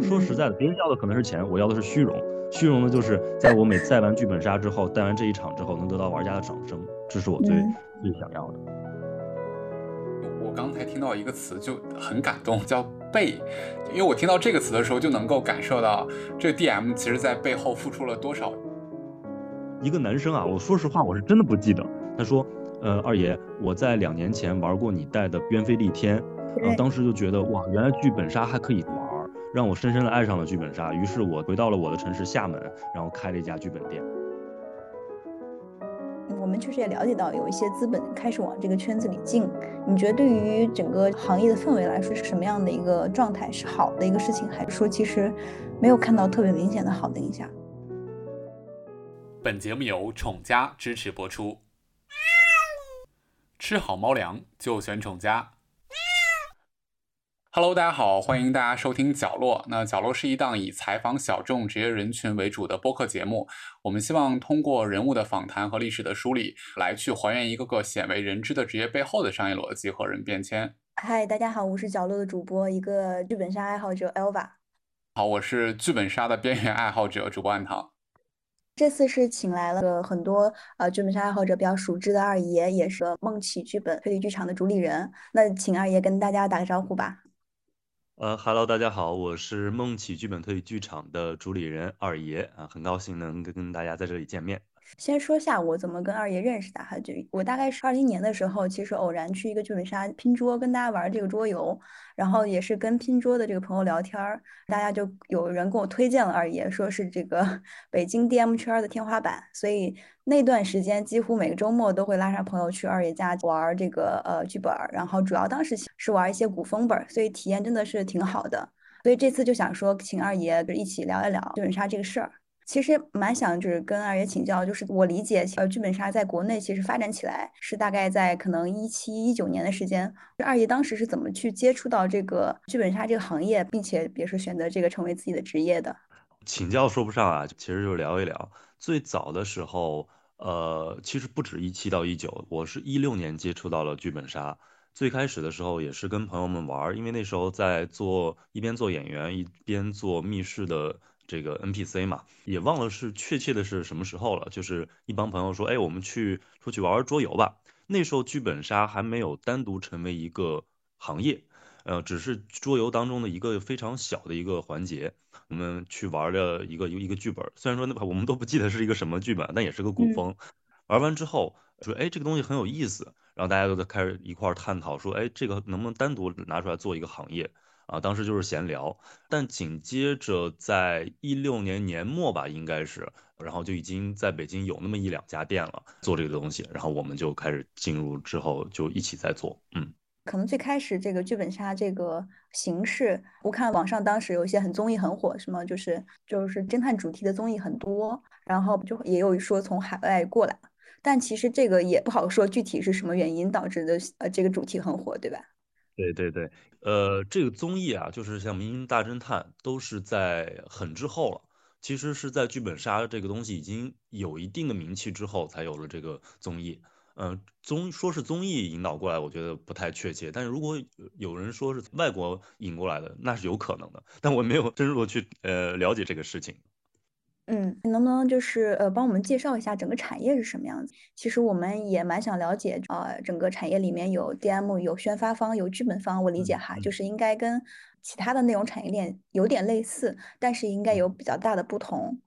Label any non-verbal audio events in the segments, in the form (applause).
说实在的，别人要的可能是钱，我要的是虚荣。虚荣呢就是在我每带完剧本杀之后，带完这一场之后，能得到玩家的掌声，这是我最最想要的。我刚才听到一个词就很感动，叫背，因为我听到这个词的时候，就能够感受到这 DM 其实在背后付出了多少。一个男生啊，我说实话，我是真的不记得。他说：“呃，二爷，我在两年前玩过你带的边飞利天，然后当时就觉得哇，原来剧本杀还可以玩。”让我深深的爱上了剧本杀，于是我回到了我的城市厦门，然后开了一家剧本店。我们确实也了解到有一些资本开始往这个圈子里进，你觉得对于整个行业的氛围来说是什么样的一个状态？是好的一个事情，还是说其实没有看到特别明显的好的影响？本节目由宠家支持播出，吃好猫粮就选宠家。Hello，大家好，欢迎大家收听角落。那角落是一档以采访小众职业人群为主的播客节目。我们希望通过人物的访谈和历史的梳理，来去还原一个个鲜为人知的职业背后的商业逻辑和人变迁。嗨，大家好，我是角落的主播，一个剧本杀爱好者 Elva。好，我是剧本杀的边缘爱好者主播暗堂。这次是请来了很多呃剧本杀爱好者比较熟知的二爷，也是梦起剧本推理剧场的主理人。那请二爷跟大家打个招呼吧。呃哈喽，大家好，我是梦起剧本推理剧场的主理人二爷啊，很高兴能跟跟大家在这里见面。先说下我怎么跟二爷认识的哈，就我大概是二零年的时候，其实偶然去一个剧本杀拼桌，跟大家玩这个桌游，然后也是跟拼桌的这个朋友聊天儿，大家就有人给我推荐了二爷，说是这个 (laughs) 北京 DM 圈的天花板，所以那段时间几乎每个周末都会拉上朋友去二爷家玩这个呃剧本，然后主要当时是玩一些古风本，所以体验真的是挺好的，所以这次就想说请二爷就一起聊一聊剧本杀这个事儿。其实蛮想就是跟二爷请教，就是我理解，呃，剧本杀在国内其实发展起来是大概在可能一七一九年的时间。二爷当时是怎么去接触到这个剧本杀这个行业，并且也是选择这个成为自己的职业的？请教说不上啊，其实就聊一聊。最早的时候，呃，其实不止一七到一九，我是一六年接触到了剧本杀。最开始的时候也是跟朋友们玩，因为那时候在做一边做演员一边做密室的。这个 NPC 嘛，也忘了是确切的是什么时候了。就是一帮朋友说，哎，我们去出去玩玩桌游吧。那时候剧本杀还没有单独成为一个行业，呃，只是桌游当中的一个非常小的一个环节。我们去玩了一个一个剧本，虽然说那我们都不记得是一个什么剧本，但也是个古风。玩完之后说，哎，这个东西很有意思，然后大家都在开始一块探讨说，哎，这个能不能单独拿出来做一个行业？啊，当时就是闲聊，但紧接着在一六年年末吧，应该是，然后就已经在北京有那么一两家店了，做这个东西，然后我们就开始进入之后就一起在做，嗯，可能最开始这个剧本杀这个形式，我看网上当时有一些很综艺很火，什么就是就是侦探主题的综艺很多，然后就也有说从海外过来，但其实这个也不好说具体是什么原因导致的，呃，这个主题很火，对吧？对对对，呃，这个综艺啊，就是像《明星大侦探》，都是在很之后了。其实是在剧本杀这个东西已经有一定的名气之后，才有了这个综艺。嗯，综说是综艺引导过来，我觉得不太确切。但是如果有人说是外国引过来的，那是有可能的。但我没有深入去呃了解这个事情。嗯，你能不能就是呃帮我们介绍一下整个产业是什么样子？其实我们也蛮想了解，呃，整个产业里面有 DM、有宣发方、有剧本方，我理解哈，就是应该跟其他的内容产业链有点类似，但是应该有比较大的不同。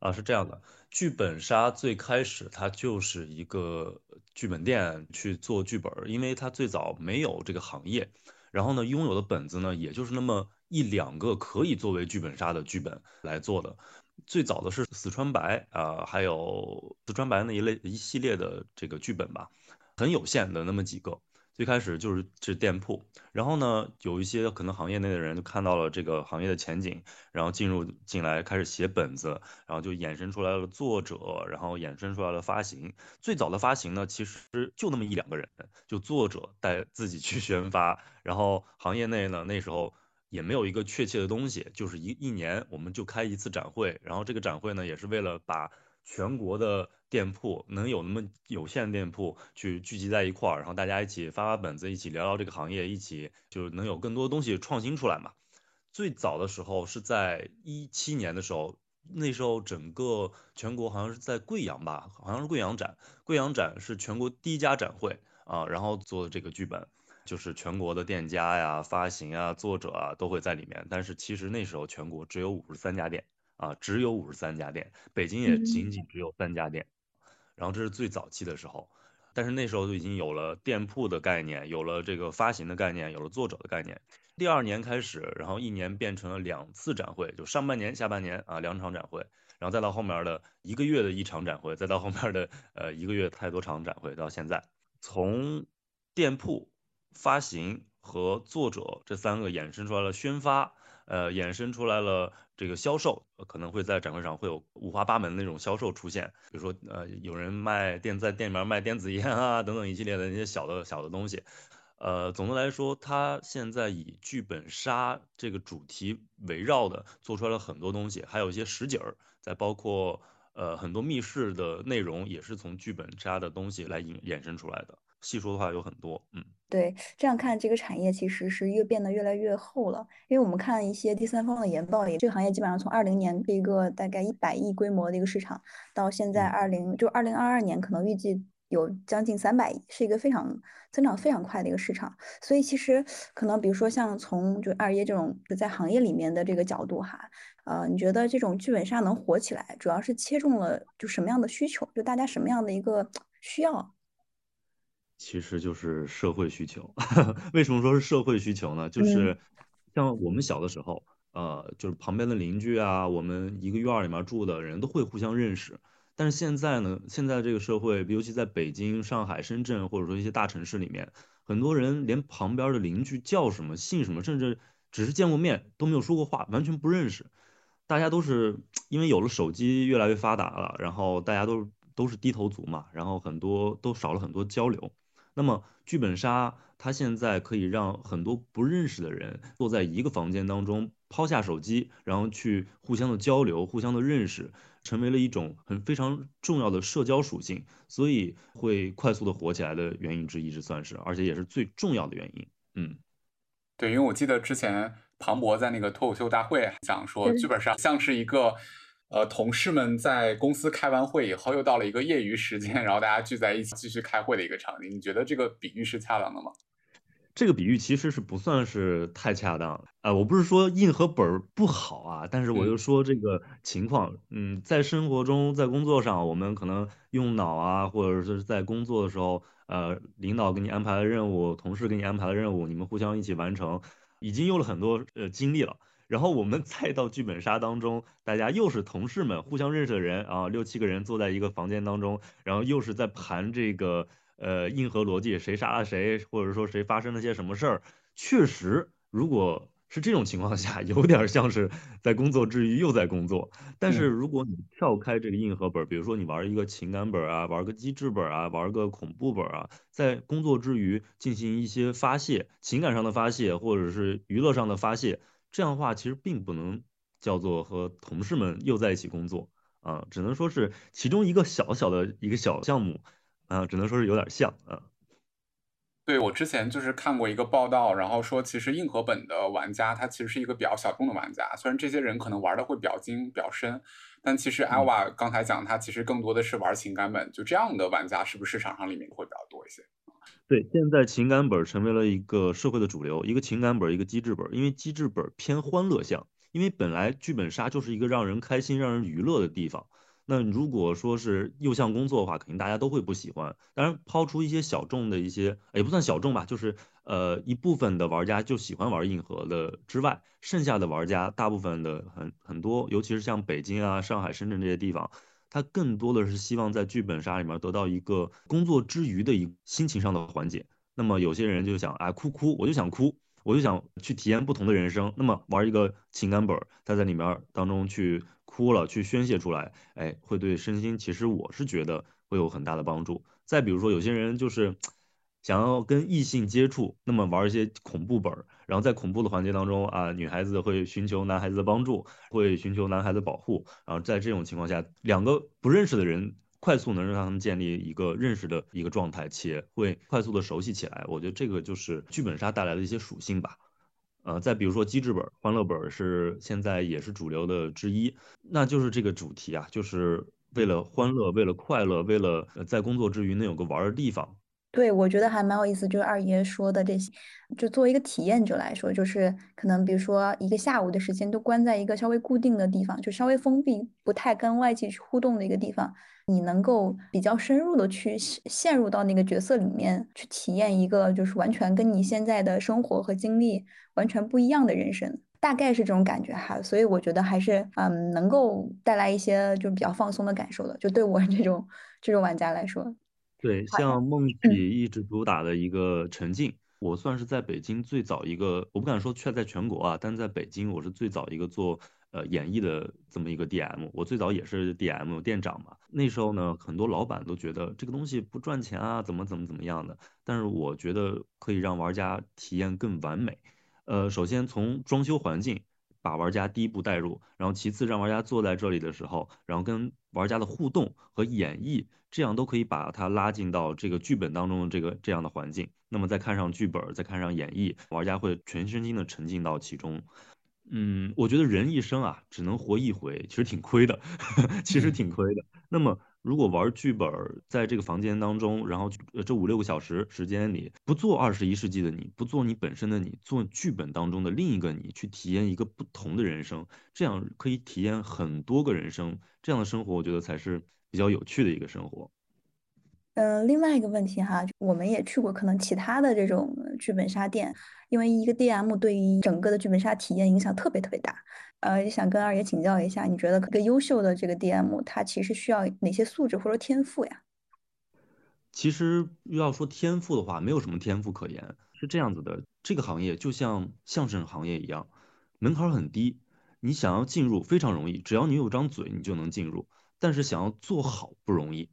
啊，是这样的，剧本杀最开始它就是一个剧本店去做剧本，因为他最早没有这个行业，然后呢，拥有的本子呢，也就是那么一两个可以作为剧本杀的剧本来做的。最早的是四川白啊，还有四川白那一类一系列的这个剧本吧，很有限的那么几个。最开始就是是店铺，然后呢，有一些可能行业内的人就看到了这个行业的前景，然后进入进来开始写本子，然后就衍生出来了作者，然后衍生出来了发行。最早的发行呢，其实就那么一两个人，就作者带自己去宣发，然后行业内呢那时候。也没有一个确切的东西，就是一一年我们就开一次展会，然后这个展会呢也是为了把全国的店铺能有那么有限的店铺去聚集在一块儿，然后大家一起发发本子，一起聊聊这个行业，一起就是能有更多东西创新出来嘛。最早的时候是在一七年的时候，那时候整个全国好像是在贵阳吧，好像是贵阳展，贵阳展是全国第一家展会啊，然后做的这个剧本，就是全国的店家呀、发行啊、作者啊都会在里面，但是其实那时候全国只有五十三家店啊，只有五十三家店，北京也仅仅只有三家店，然后这是最早期的时候。但是那时候就已经有了店铺的概念，有了这个发行的概念，有了作者的概念。第二年开始，然后一年变成了两次展会，就上半年、下半年啊两场展会，然后再到后面的一个月的一场展会，再到后面的呃一个月太多场展会，到现在，从店铺、发行和作者这三个衍生出来了宣发。呃，衍生出来了这个销售，可能会在展会上会有五花八门的那种销售出现，比如说呃，有人卖电在店里面卖电子烟啊等等一系列的那些小的小的东西。呃，总的来说，它现在以剧本杀这个主题围绕的做出来了很多东西，还有一些实景儿，再包括呃很多密室的内容也是从剧本杀的东西来引衍生出来的。细说的话有很多，嗯。对，这样看这个产业其实是越变得越来越厚了，因为我们看一些第三方的研报，也这个行业基本上从二零年是一个大概一百亿规模的一个市场，到现在二零就二零二二年可能预计有将近三百亿，是一个非常增长非常快的一个市场。所以其实可能比如说像从就二爷这种在行业里面的这个角度哈，呃，你觉得这种剧本杀能火起来，主要是切中了就什么样的需求，就大家什么样的一个需要？其实就是社会需求。(laughs) 为什么说是社会需求呢？就是像我们小的时候，呃，就是旁边的邻居啊，我们一个院儿里面住的人都会互相认识。但是现在呢，现在这个社会，尤其在北京、上海、深圳，或者说一些大城市里面，很多人连旁边的邻居叫什么、姓什么，甚至只是见过面都没有说过话，完全不认识。大家都是因为有了手机越来越发达了，然后大家都都是低头族嘛，然后很多都少了很多交流。那么剧本杀，它现在可以让很多不认识的人坐在一个房间当中，抛下手机，然后去互相的交流、互相的认识，成为了一种很非常重要的社交属性，所以会快速的火起来的原因之一，这算是，而且也是最重要的原因。嗯，对，因为我记得之前庞博在那个脱口秀大会讲说，剧本杀像是一个。呃，同事们在公司开完会以后，又到了一个业余时间，然后大家聚在一起继续开会的一个场景。你觉得这个比喻是恰当的吗？这个比喻其实是不算是太恰当。呃，我不是说硬和本儿不好啊，但是我就说这个情况，嗯，在生活中，在工作上，我们可能用脑啊，或者是在工作的时候，呃，领导给你安排的任务，同事给你安排的任务，你们互相一起完成，已经用了很多呃精力了。然后我们再到剧本杀当中，大家又是同事们，互相认识的人啊，六七个人坐在一个房间当中，然后又是在盘这个呃硬核逻辑，谁杀了谁，或者说谁发生了些什么事儿。确实，如果是这种情况下，(laughs) 有点像是在工作之余又在工作。但是如果你跳开这个硬核本，比如说你玩一个情感本啊，玩个机制本啊，玩个恐怖本啊，在工作之余进行一些发泄，情感上的发泄，或者是娱乐上的发泄。这样的话，其实并不能叫做和同事们又在一起工作啊，只能说是其中一个小小的一个小项目啊，只能说是有点像啊。对我之前就是看过一个报道，然后说其实硬核本的玩家他其实是一个比较小众的玩家，虽然这些人可能玩的会比较精、比较深，但其实艾娃刚才讲他其实更多的是玩情感本，就这样的玩家是不是市场上里面会比较多一些？对，现在情感本成为了一个社会的主流，一个情感本，一个机制本。因为机制本偏欢乐向，因为本来剧本杀就是一个让人开心、让人娱乐的地方。那如果说是又像工作的话，肯定大家都会不喜欢。当然，抛出一些小众的一些，也不算小众吧，就是呃一部分的玩家就喜欢玩硬核的之外，剩下的玩家大部分的很很多，尤其是像北京啊、上海、深圳这些地方。他更多的是希望在剧本杀里面得到一个工作之余的一心情上的缓解。那么有些人就想，哎，哭哭，我就想哭，我就想去体验不同的人生。那么玩一个情感本，他在里面当中去哭了，去宣泄出来，哎，会对身心其实我是觉得会有很大的帮助。再比如说，有些人就是。想要跟异性接触，那么玩一些恐怖本儿，然后在恐怖的环节当中啊，女孩子会寻求男孩子的帮助，会寻求男孩子保护，然后在这种情况下，两个不认识的人快速能让他们建立一个认识的一个状态，且会快速的熟悉起来。我觉得这个就是剧本杀带来的一些属性吧。呃，再比如说机制本、欢乐本是现在也是主流的之一，那就是这个主题啊，就是为了欢乐，为了快乐，为了在工作之余能有个玩的地方。对，我觉得还蛮有意思，就是二爷说的这些，就作为一个体验者来说，就是可能比如说一个下午的时间都关在一个稍微固定的地方，就稍微封闭、不太跟外界去互动的一个地方，你能够比较深入的去陷入到那个角色里面，去体验一个就是完全跟你现在的生活和经历完全不一样的人生，大概是这种感觉哈。所以我觉得还是嗯，能够带来一些就是比较放松的感受的，就对我 (laughs) 这种这种玩家来说。对，像梦体一直主打的一个沉浸，我算是在北京最早一个，我不敢说却在全国啊，但在北京我是最早一个做呃演绎的这么一个 DM，我最早也是 DM 店长嘛。那时候呢，很多老板都觉得这个东西不赚钱啊，怎么怎么怎么样的，但是我觉得可以让玩家体验更完美。呃，首先从装修环境把玩家第一步带入，然后其次让玩家坐在这里的时候，然后跟玩家的互动和演绎。这样都可以把它拉进到这个剧本当中的这个这样的环境，那么再看上剧本，再看上演绎，玩家会全身心的沉浸到其中。嗯，我觉得人一生啊，只能活一回，其实挺亏的，(laughs) 其实挺亏的。那么如果玩剧本，在这个房间当中，然后这五六个小时时间里，不做二十一世纪的你，不做你本身的你，做剧本当中的另一个你，去体验一个不同的人生，这样可以体验很多个人生，这样的生活，我觉得才是。比较有趣的一个生活。嗯，另外一个问题哈，我们也去过可能其他的这种剧本杀店，因为一个 DM 对于整个的剧本杀体验影响特别特别大。呃，也想跟二爷请教一下，你觉得一个优秀的这个 DM，他其实需要哪些素质或者天赋呀？其实要说天赋的话，没有什么天赋可言。是这样子的，这个行业就像相声行业一样，门槛很低，你想要进入非常容易，只要你有张嘴，你就能进入。但是想要做好不容易，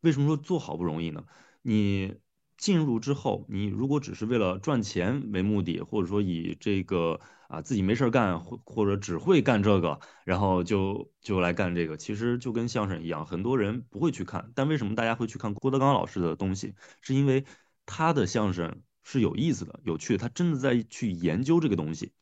为什么说做好不容易呢？你进入之后，你如果只是为了赚钱为目的，或者说以这个啊自己没事干，或或者只会干这个，然后就就来干这个，其实就跟相声一样，很多人不会去看。但为什么大家会去看郭德纲老师的东西？是因为他的相声是有意思的、有趣的，他真的在去研究这个东西。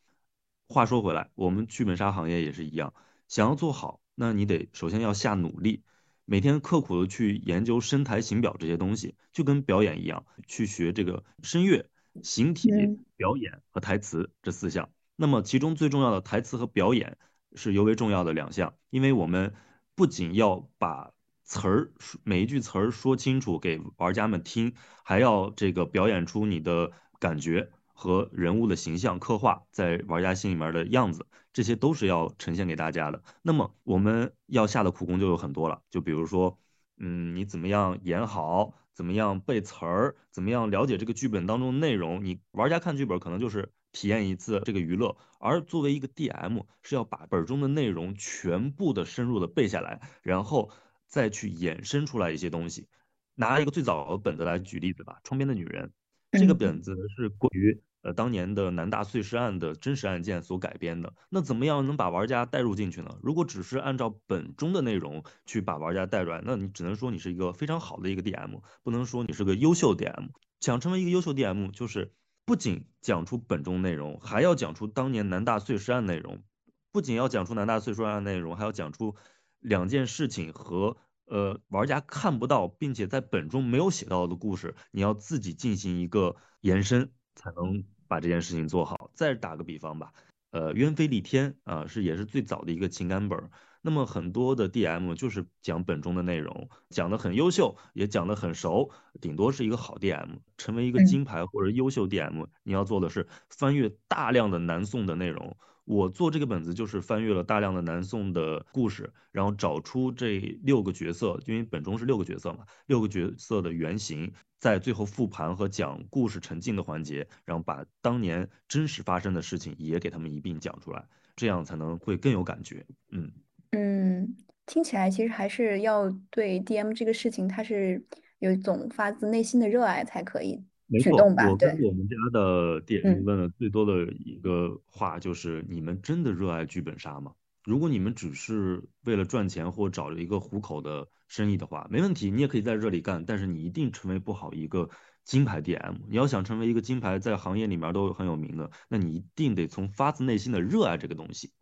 话说回来，我们剧本杀行业也是一样，想要做好。那你得首先要下努力，每天刻苦的去研究声台形表这些东西，就跟表演一样，去学这个声乐、形体、表演和台词这四项。那么其中最重要的台词和表演是尤为重要的两项，因为我们不仅要把词儿每一句词儿说清楚给玩家们听，还要这个表演出你的感觉。和人物的形象刻画在玩家心里面的样子，这些都是要呈现给大家的。那么我们要下的苦功就有很多了，就比如说，嗯，你怎么样演好，怎么样背词儿，怎么样了解这个剧本当中的内容。你玩家看剧本可能就是体验一次这个娱乐，而作为一个 DM 是要把本中的内容全部的深入的背下来，然后再去衍生出来一些东西。拿一个最早的本子来举例子吧，《窗边的女人》这个本子是关于。呃，当年的南大碎尸案的真实案件所改编的，那怎么样能把玩家带入进去呢？如果只是按照本中的内容去把玩家带入来，那你只能说你是一个非常好的一个 DM，不能说你是个优秀 DM。想成为一个优秀 DM，就是不仅讲出本中内容，还要讲出当年南大碎尸案内容，不仅要讲出南大碎尸案内容，还要讲出两件事情和呃玩家看不到，并且在本中没有写到的故事，你要自己进行一个延伸。才能把这件事情做好。再打个比方吧，呃，鸢飞戾天啊，是也是最早的一个情感本。那么很多的 DM 就是讲本中的内容，讲的很优秀，也讲的很熟，顶多是一个好 DM。成为一个金牌或者优秀 DM，你要做的是翻阅大量的南宋的内容。我做这个本子就是翻阅了大量的南宋的故事，然后找出这六个角色，因为本中是六个角色嘛，六个角色的原型。在最后复盘和讲故事沉浸的环节，然后把当年真实发生的事情也给他们一并讲出来，这样才能会更有感觉。嗯嗯，听起来其实还是要对 DM 这个事情，它是有一种发自内心的热爱才可以驱动吧？我跟我们家的 DM 问的最多的一个话就是：你们真的热爱剧本杀吗？如果你们只是为了赚钱或找一个糊口的生意的话，没问题，你也可以在这里干，但是你一定成为不好一个金牌 DM。你要想成为一个金牌，在行业里面都很有名的，那你一定得从发自内心的热爱这个东西。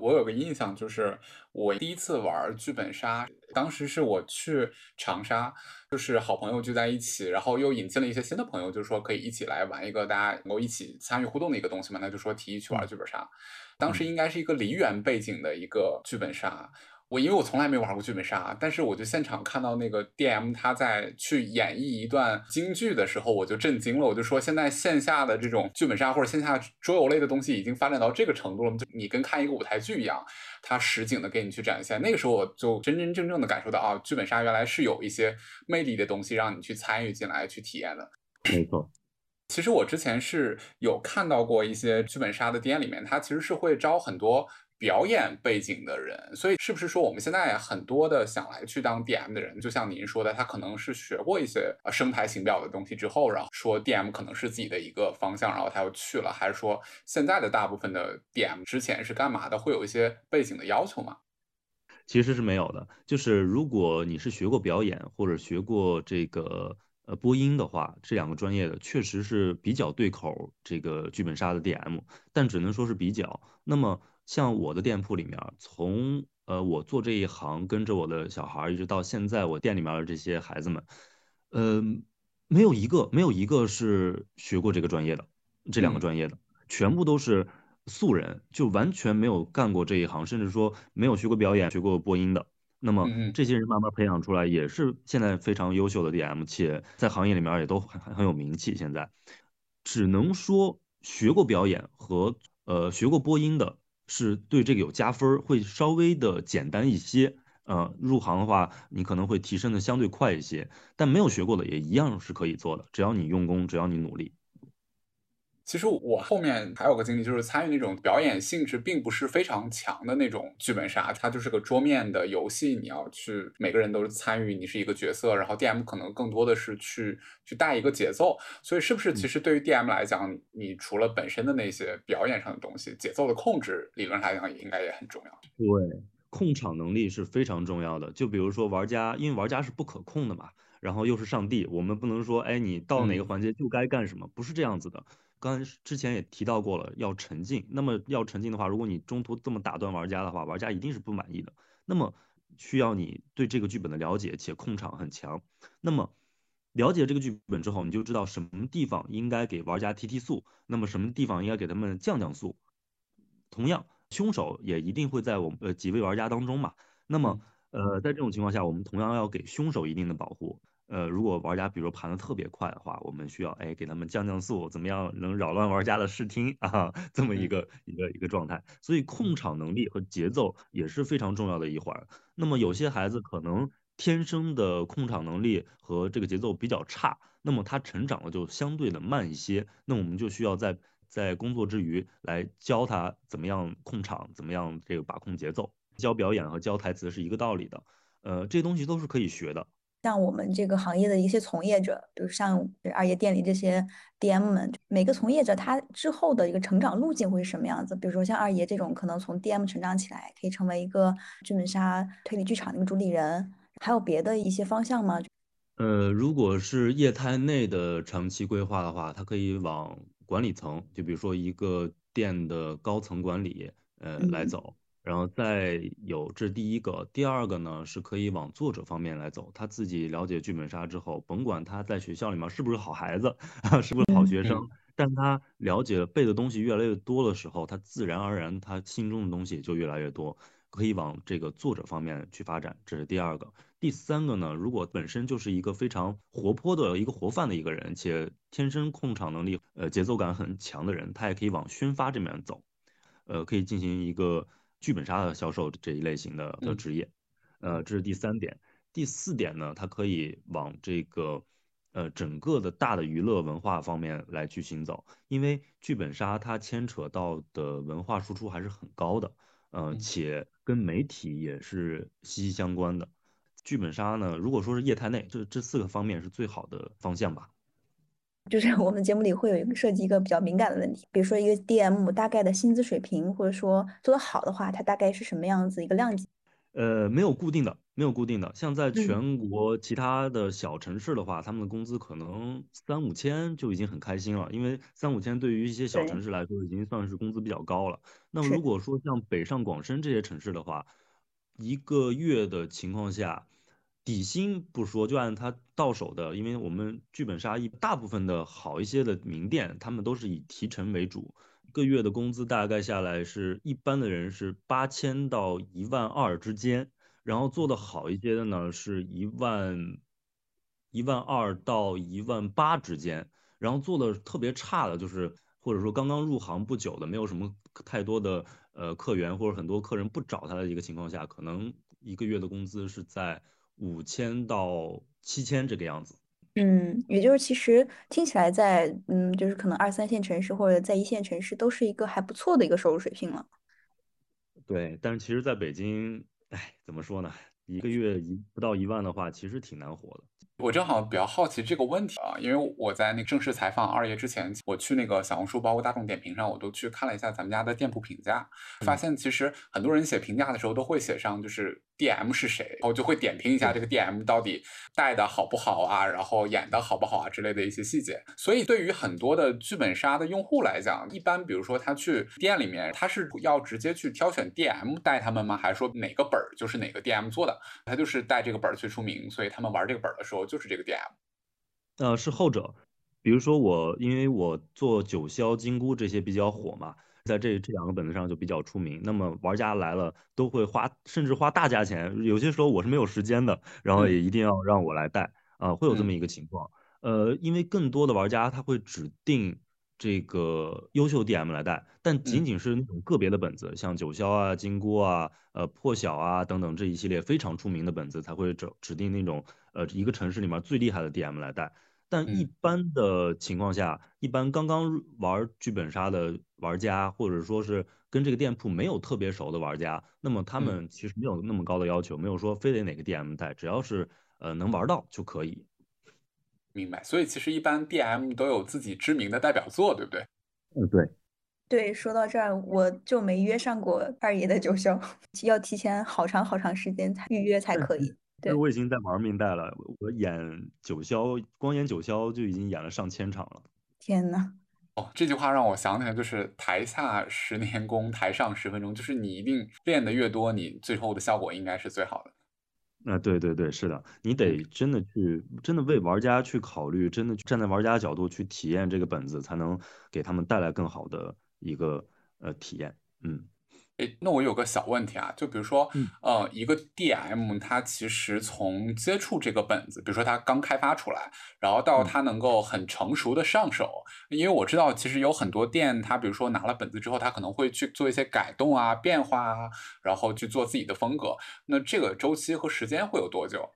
我有个印象，就是我第一次玩剧本杀，当时是我去长沙，就是好朋友聚在一起，然后又引进了一些新的朋友，就是说可以一起来玩一个大家能够一起参与互动的一个东西嘛，那就说提议去玩剧本杀。当时应该是一个梨园背景的一个剧本杀。我因为我从来没玩过剧本杀，但是我就现场看到那个 DM 他在去演绎一段京剧的时候，我就震惊了。我就说，现在线下的这种剧本杀或者线下桌游类的东西已经发展到这个程度了，就你跟看一个舞台剧一样，它实景的给你去展现。那个时候我就真真正正的感受到啊，剧本杀原来是有一些魅力的东西让你去参与进来去体验的。没错。其实我之前是有看到过一些剧本杀的店里面，它其实是会招很多。表演背景的人，所以是不是说我们现在很多的想来去当 DM 的人，就像您说的，他可能是学过一些呃声台形表的东西之后，然后说 DM 可能是自己的一个方向，然后他又去了，还是说现在的大部分的 DM 之前是干嘛的？会有一些背景的要求吗？其实是没有的，就是如果你是学过表演或者学过这个呃播音的话，这两个专业的确实是比较对口这个剧本杀的 DM，但只能说是比较。那么像我的店铺里面，从呃我做这一行，跟着我的小孩，一直到现在，我店里面的这些孩子们，呃，没有一个没有一个是学过这个专业的，这两个专业的，全部都是素人，就完全没有干过这一行，甚至说没有学过表演、学过播音的。那么这些人慢慢培养出来，也是现在非常优秀的 DM，且在行业里面也都很很有名气。现在只能说学过表演和呃学过播音的。是对这个有加分，会稍微的简单一些。呃，入行的话，你可能会提升的相对快一些。但没有学过的也一样是可以做的，只要你用功，只要你努力。其实我后面还有个经历，就是参与那种表演性质并不是非常强的那种剧本杀，它就是个桌面的游戏，你要去每个人都是参与，你是一个角色，然后 DM 可能更多的是去去带一个节奏。所以是不是其实对于 DM 来讲，你除了本身的那些表演上的东西，节奏的控制理论上来讲也应该也很重要。对，控场能力是非常重要的。就比如说玩家，因为玩家是不可控的嘛，然后又是上帝，我们不能说，哎，你到哪个环节就该干什么，不是这样子的。刚才之前也提到过了，要沉浸。那么要沉浸的话，如果你中途这么打断玩家的话，玩家一定是不满意的。那么需要你对这个剧本的了解且控场很强。那么了解这个剧本之后，你就知道什么地方应该给玩家提提速，那么什么地方应该给他们降降速。同样，凶手也一定会在我们呃几位玩家当中嘛。那么呃在这种情况下，我们同样要给凶手一定的保护。呃，如果玩家比如盘的特别快的话，我们需要哎给他们降降速，怎么样能扰乱玩家的视听啊？这么一个一个一个状态，所以控场能力和节奏也是非常重要的一环。那么有些孩子可能天生的控场能力和这个节奏比较差，那么他成长的就相对的慢一些。那我们就需要在在工作之余来教他怎么样控场，怎么样这个把控节奏。教表演和教台词是一个道理的，呃，这些东西都是可以学的。像我们这个行业的一些从业者，比如像二爷店里这些 DM 们，每个从业者他之后的一个成长路径会是什么样子？比如说像二爷这种，可能从 DM 成长起来，可以成为一个剧本杀推理剧场的一个主理人，还有别的一些方向吗？呃，如果是业态内的长期规划的话，它可以往管理层，就比如说一个店的高层管理，呃，来走。然后再有，这是第一个，第二个呢是可以往作者方面来走。他自己了解剧本杀之后，甭管他在学校里面是不是好孩子，(laughs) 是不是好学生，但他了解背的东西越来越多的时候，他自然而然他心中的东西就越来越多，可以往这个作者方面去发展。这是第二个，第三个呢，如果本身就是一个非常活泼的一个活泛的一个人，且天生控场能力、呃节奏感很强的人，他也可以往宣发这面走，呃，可以进行一个。剧本杀的销售这一类型的的职业，呃，这是第三点。第四点呢，它可以往这个呃整个的大的娱乐文化方面来去行走，因为剧本杀它牵扯到的文化输出还是很高的，呃，且跟媒体也是息息相关的。剧本杀呢，如果说是业态内，这这四个方面是最好的方向吧。就是 (laughs) 我们节目里会有一个涉及一个比较敏感的问题，比如说一个 DM 大概的薪资水平，或者说做得好的话，它大概是什么样子一个量级？呃，没有固定的，没有固定的。像在全国其他的小城市的话，他们的工资可能三五千就已经很开心了，因为三五千对于一些小城市来说已经算是工资比较高了。那么如果说像北上广深这些城市的话，一个月的情况下，底薪不说，就按他到手的，因为我们剧本杀一大部分的好一些的名店，他们都是以提成为主。一个月的工资大概下来是一般的人是八千到一万二之间，然后做的好一些的呢是一万一万二到一万八之间，然后做的特别差的就是或者说刚刚入行不久的，没有什么太多的呃客源或者很多客人不找他的一个情况下，可能一个月的工资是在五千到七千这个样子。嗯，也就是其实听起来在嗯，就是可能二三线城市或者在一线城市都是一个还不错的一个收入水平了。对，但是其实在北京，哎，怎么说呢？一个月一不到一万的话，其实挺难活的。我正好比较好奇这个问题啊，因为我在那个正式采访二爷之前，我去那个小红书包括大众点评上，我都去看了一下咱们家的店铺评价，发现其实很多人写评价的时候都会写上就是。D.M 是谁？然后就会点评一下这个 D.M 到底带的好不好啊，然后演的好不好啊之类的一些细节。所以对于很多的剧本杀的用户来讲，一般比如说他去店里面，他是要直接去挑选 D.M 带他们吗？还是说哪个本儿就是哪个 D.M 做的？他就是带这个本儿最出名，所以他们玩这个本儿的时候就是这个 D.M。呃，是后者。比如说我，因为我做九霄、金箍这些比较火嘛。在这这两个本子上就比较出名，那么玩家来了都会花，甚至花大价钱。有些时候我是没有时间的，然后也一定要让我来带啊，会有这么一个情况。呃，因为更多的玩家他会指定这个优秀 DM 来带，但仅仅是那种个别的本子，像九霄啊、金箍啊、呃破晓啊等等这一系列非常出名的本子，才会指指定那种呃一个城市里面最厉害的 DM 来带。但一般的情况下，一般刚刚玩剧本杀的玩家，或者说是跟这个店铺没有特别熟的玩家，那么他们其实没有那么高的要求，没有说非得哪个 DM 带，只要是呃能玩到就可以。明白。所以其实一般 DM 都有自己知名的代表作，对不对？嗯，对。对，说到这儿，我就没约上过二爷的九霄，(laughs) 要提前好长好长时间才预约才可以。对，我已经在玩命带了。我演九霄，光演九霄就已经演了上千场了。天呐，哦，这句话让我想起来，就是台下十年功，台上十分钟。就是你一定练的越多，你最后的效果应该是最好的。啊，对对对，是的，你得真的去，真的为玩家去考虑，真的站在玩家角度去体验这个本子，才能给他们带来更好的一个呃体验。嗯。哎，那我有个小问题啊，就比如说，呃，一个 DM 它其实从接触这个本子，比如说它刚开发出来，然后到它能够很成熟的上手，因为我知道其实有很多店，它比如说拿了本子之后，它可能会去做一些改动啊、变化啊，然后去做自己的风格。那这个周期和时间会有多久？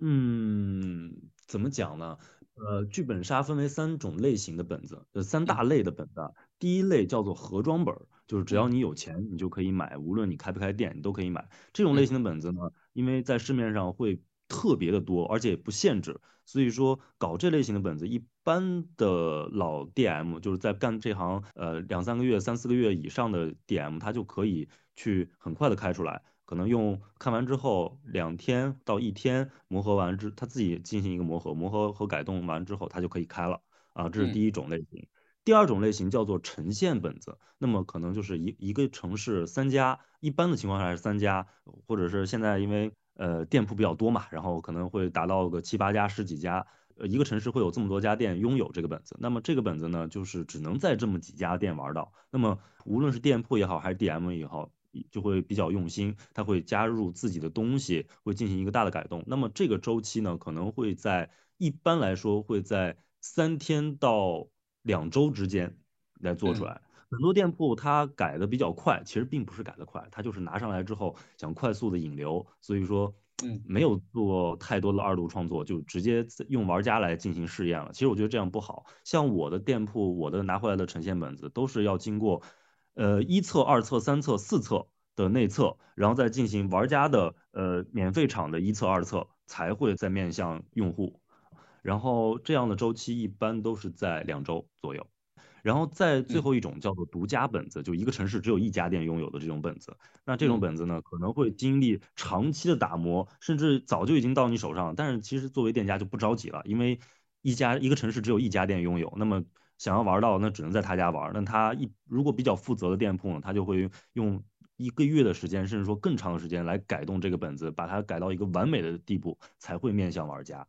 嗯，怎么讲呢？呃，剧本杀分为三种类型的本子，呃，三大类的本子。第一类叫做盒装本，就是只要你有钱，你就可以买，无论你开不开店，你都可以买。这种类型的本子呢，因为在市面上会特别的多，而且不限制，所以说搞这类型的本子，一般的老 DM 就是在干这行呃两三个月、三四个月以上的 DM，他就可以去很快的开出来。可能用看完之后两天到一天磨合完之，他自己进行一个磨合，磨合和改动完之后，他就可以开了啊。这是第一种类型。第二种类型叫做呈现本子，那么可能就是一一个城市三家，一般的情况下是三家，或者是现在因为呃店铺比较多嘛，然后可能会达到个七八家、十几家，呃一个城市会有这么多家店拥有这个本子。那么这个本子呢，就是只能在这么几家店玩到。那么无论是店铺也好，还是 DM 也好。就会比较用心，他会加入自己的东西，会进行一个大的改动。那么这个周期呢，可能会在一般来说会在三天到两周之间来做出来。很多店铺它改的比较快，其实并不是改的快，它就是拿上来之后想快速的引流，所以说，嗯，没有做太多的二度创作，就直接用玩家来进行试验了。其实我觉得这样不好。像我的店铺，我的拿回来的呈现本子都是要经过。呃，一测、二测、三测、四测的内测，然后再进行玩家的呃免费场的一测、二测，才会再面向用户。然后这样的周期一般都是在两周左右。然后在最后一种叫做独家本子，就一个城市只有一家店拥有的这种本子。那这种本子呢，可能会经历长期的打磨，甚至早就已经到你手上。但是其实作为店家就不着急了，因为一家一个城市只有一家店拥有，那么想要玩到那只能在他家玩。那他一如果比较负责的店铺呢，他就会用一个月的时间，甚至说更长的时间来改动这个本子，把它改到一个完美的地步，才会面向玩家。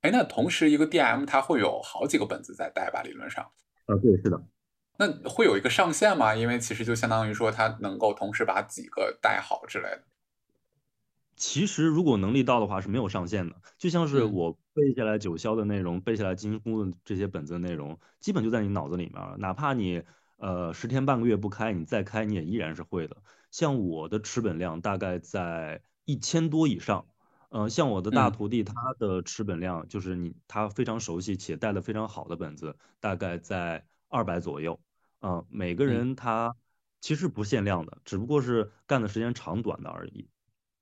哎，那同时一个 DM 它会有好几个本子在带吧？理论上。啊，对，是的。那会有一个上限吗？因为其实就相当于说，它能够同时把几个带好之类的。其实如果能力到的话是没有上限的，就像是我背下来九霄的内容，背下来金呼的这些本子的内容，基本就在你脑子里面了。哪怕你呃十天半个月不开，你再开你也依然是会的。像我的持本量大概在一千多以上。呃，像我的大徒弟，他的持本量就是你他非常熟悉且带的非常好的本子，大概在二百左右。嗯，每个人他其实不限量的，只不过是干的时间长短的而已。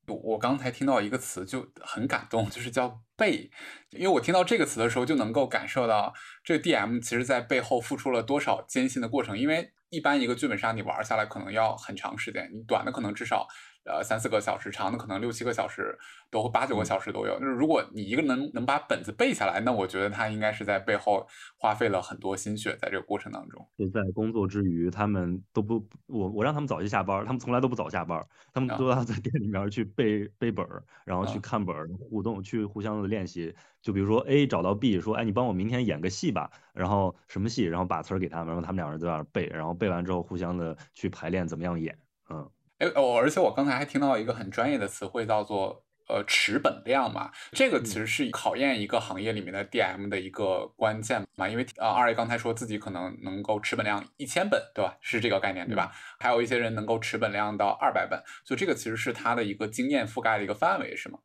我刚才听到一个词就很感动，就是叫背，因为我听到这个词的时候就能够感受到这个 DM 其实在背后付出了多少艰辛的过程，因为一般一个剧本杀你玩下来可能要很长时间，你短的可能至少。呃，三四个小时，长的可能六七个小时，都八九个小时都有。就是如果你一个能能把本子背下来，那我觉得他应该是在背后花费了很多心血，在这个过程当中。就在工作之余，他们都不，我我让他们早些下班，他们从来都不早下班，他们都要在店里面去背背本儿，然后去看本儿，互动，去互相的练习。就比如说 A 找到 B 说，哎，你帮我明天演个戏吧，然后什么戏，然后把词儿给他们，然后他们两人在那儿背，然后背完之后互相的去排练怎么样演，嗯。哎，我而且我刚才还听到一个很专业的词汇，叫做呃持本量嘛。这个其实是考验一个行业里面的 DM 的一个关键嘛。因为呃二位刚才说自己可能能够持本量一千本，对吧？是这个概念对吧？还有一些人能够持本量到二百本，所以这个其实是他的一个经验覆盖的一个范围，是吗？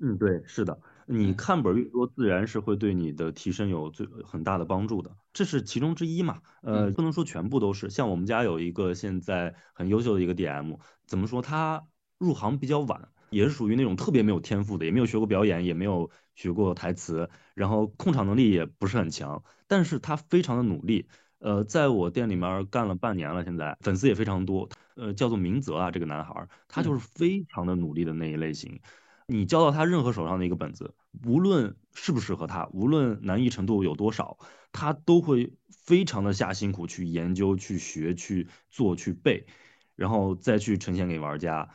嗯，对，是的。你看本越多，自然是会对你的提升有最很大的帮助的，这是其中之一嘛。呃，不能说全部都是。像我们家有一个现在很优秀的一个 DM，怎么说？他入行比较晚，也是属于那种特别没有天赋的，也没有学过表演，也没有学过台词，然后控场能力也不是很强，但是他非常的努力。呃，在我店里面干了半年了，现在粉丝也非常多。呃，叫做明泽啊，这个男孩，他就是非常的努力的那一类型。你交到他任何手上的一个本子，无论适不适合他，无论难易程度有多少，他都会非常的下辛苦去研究、去学、去做、去背，然后再去呈现给玩家。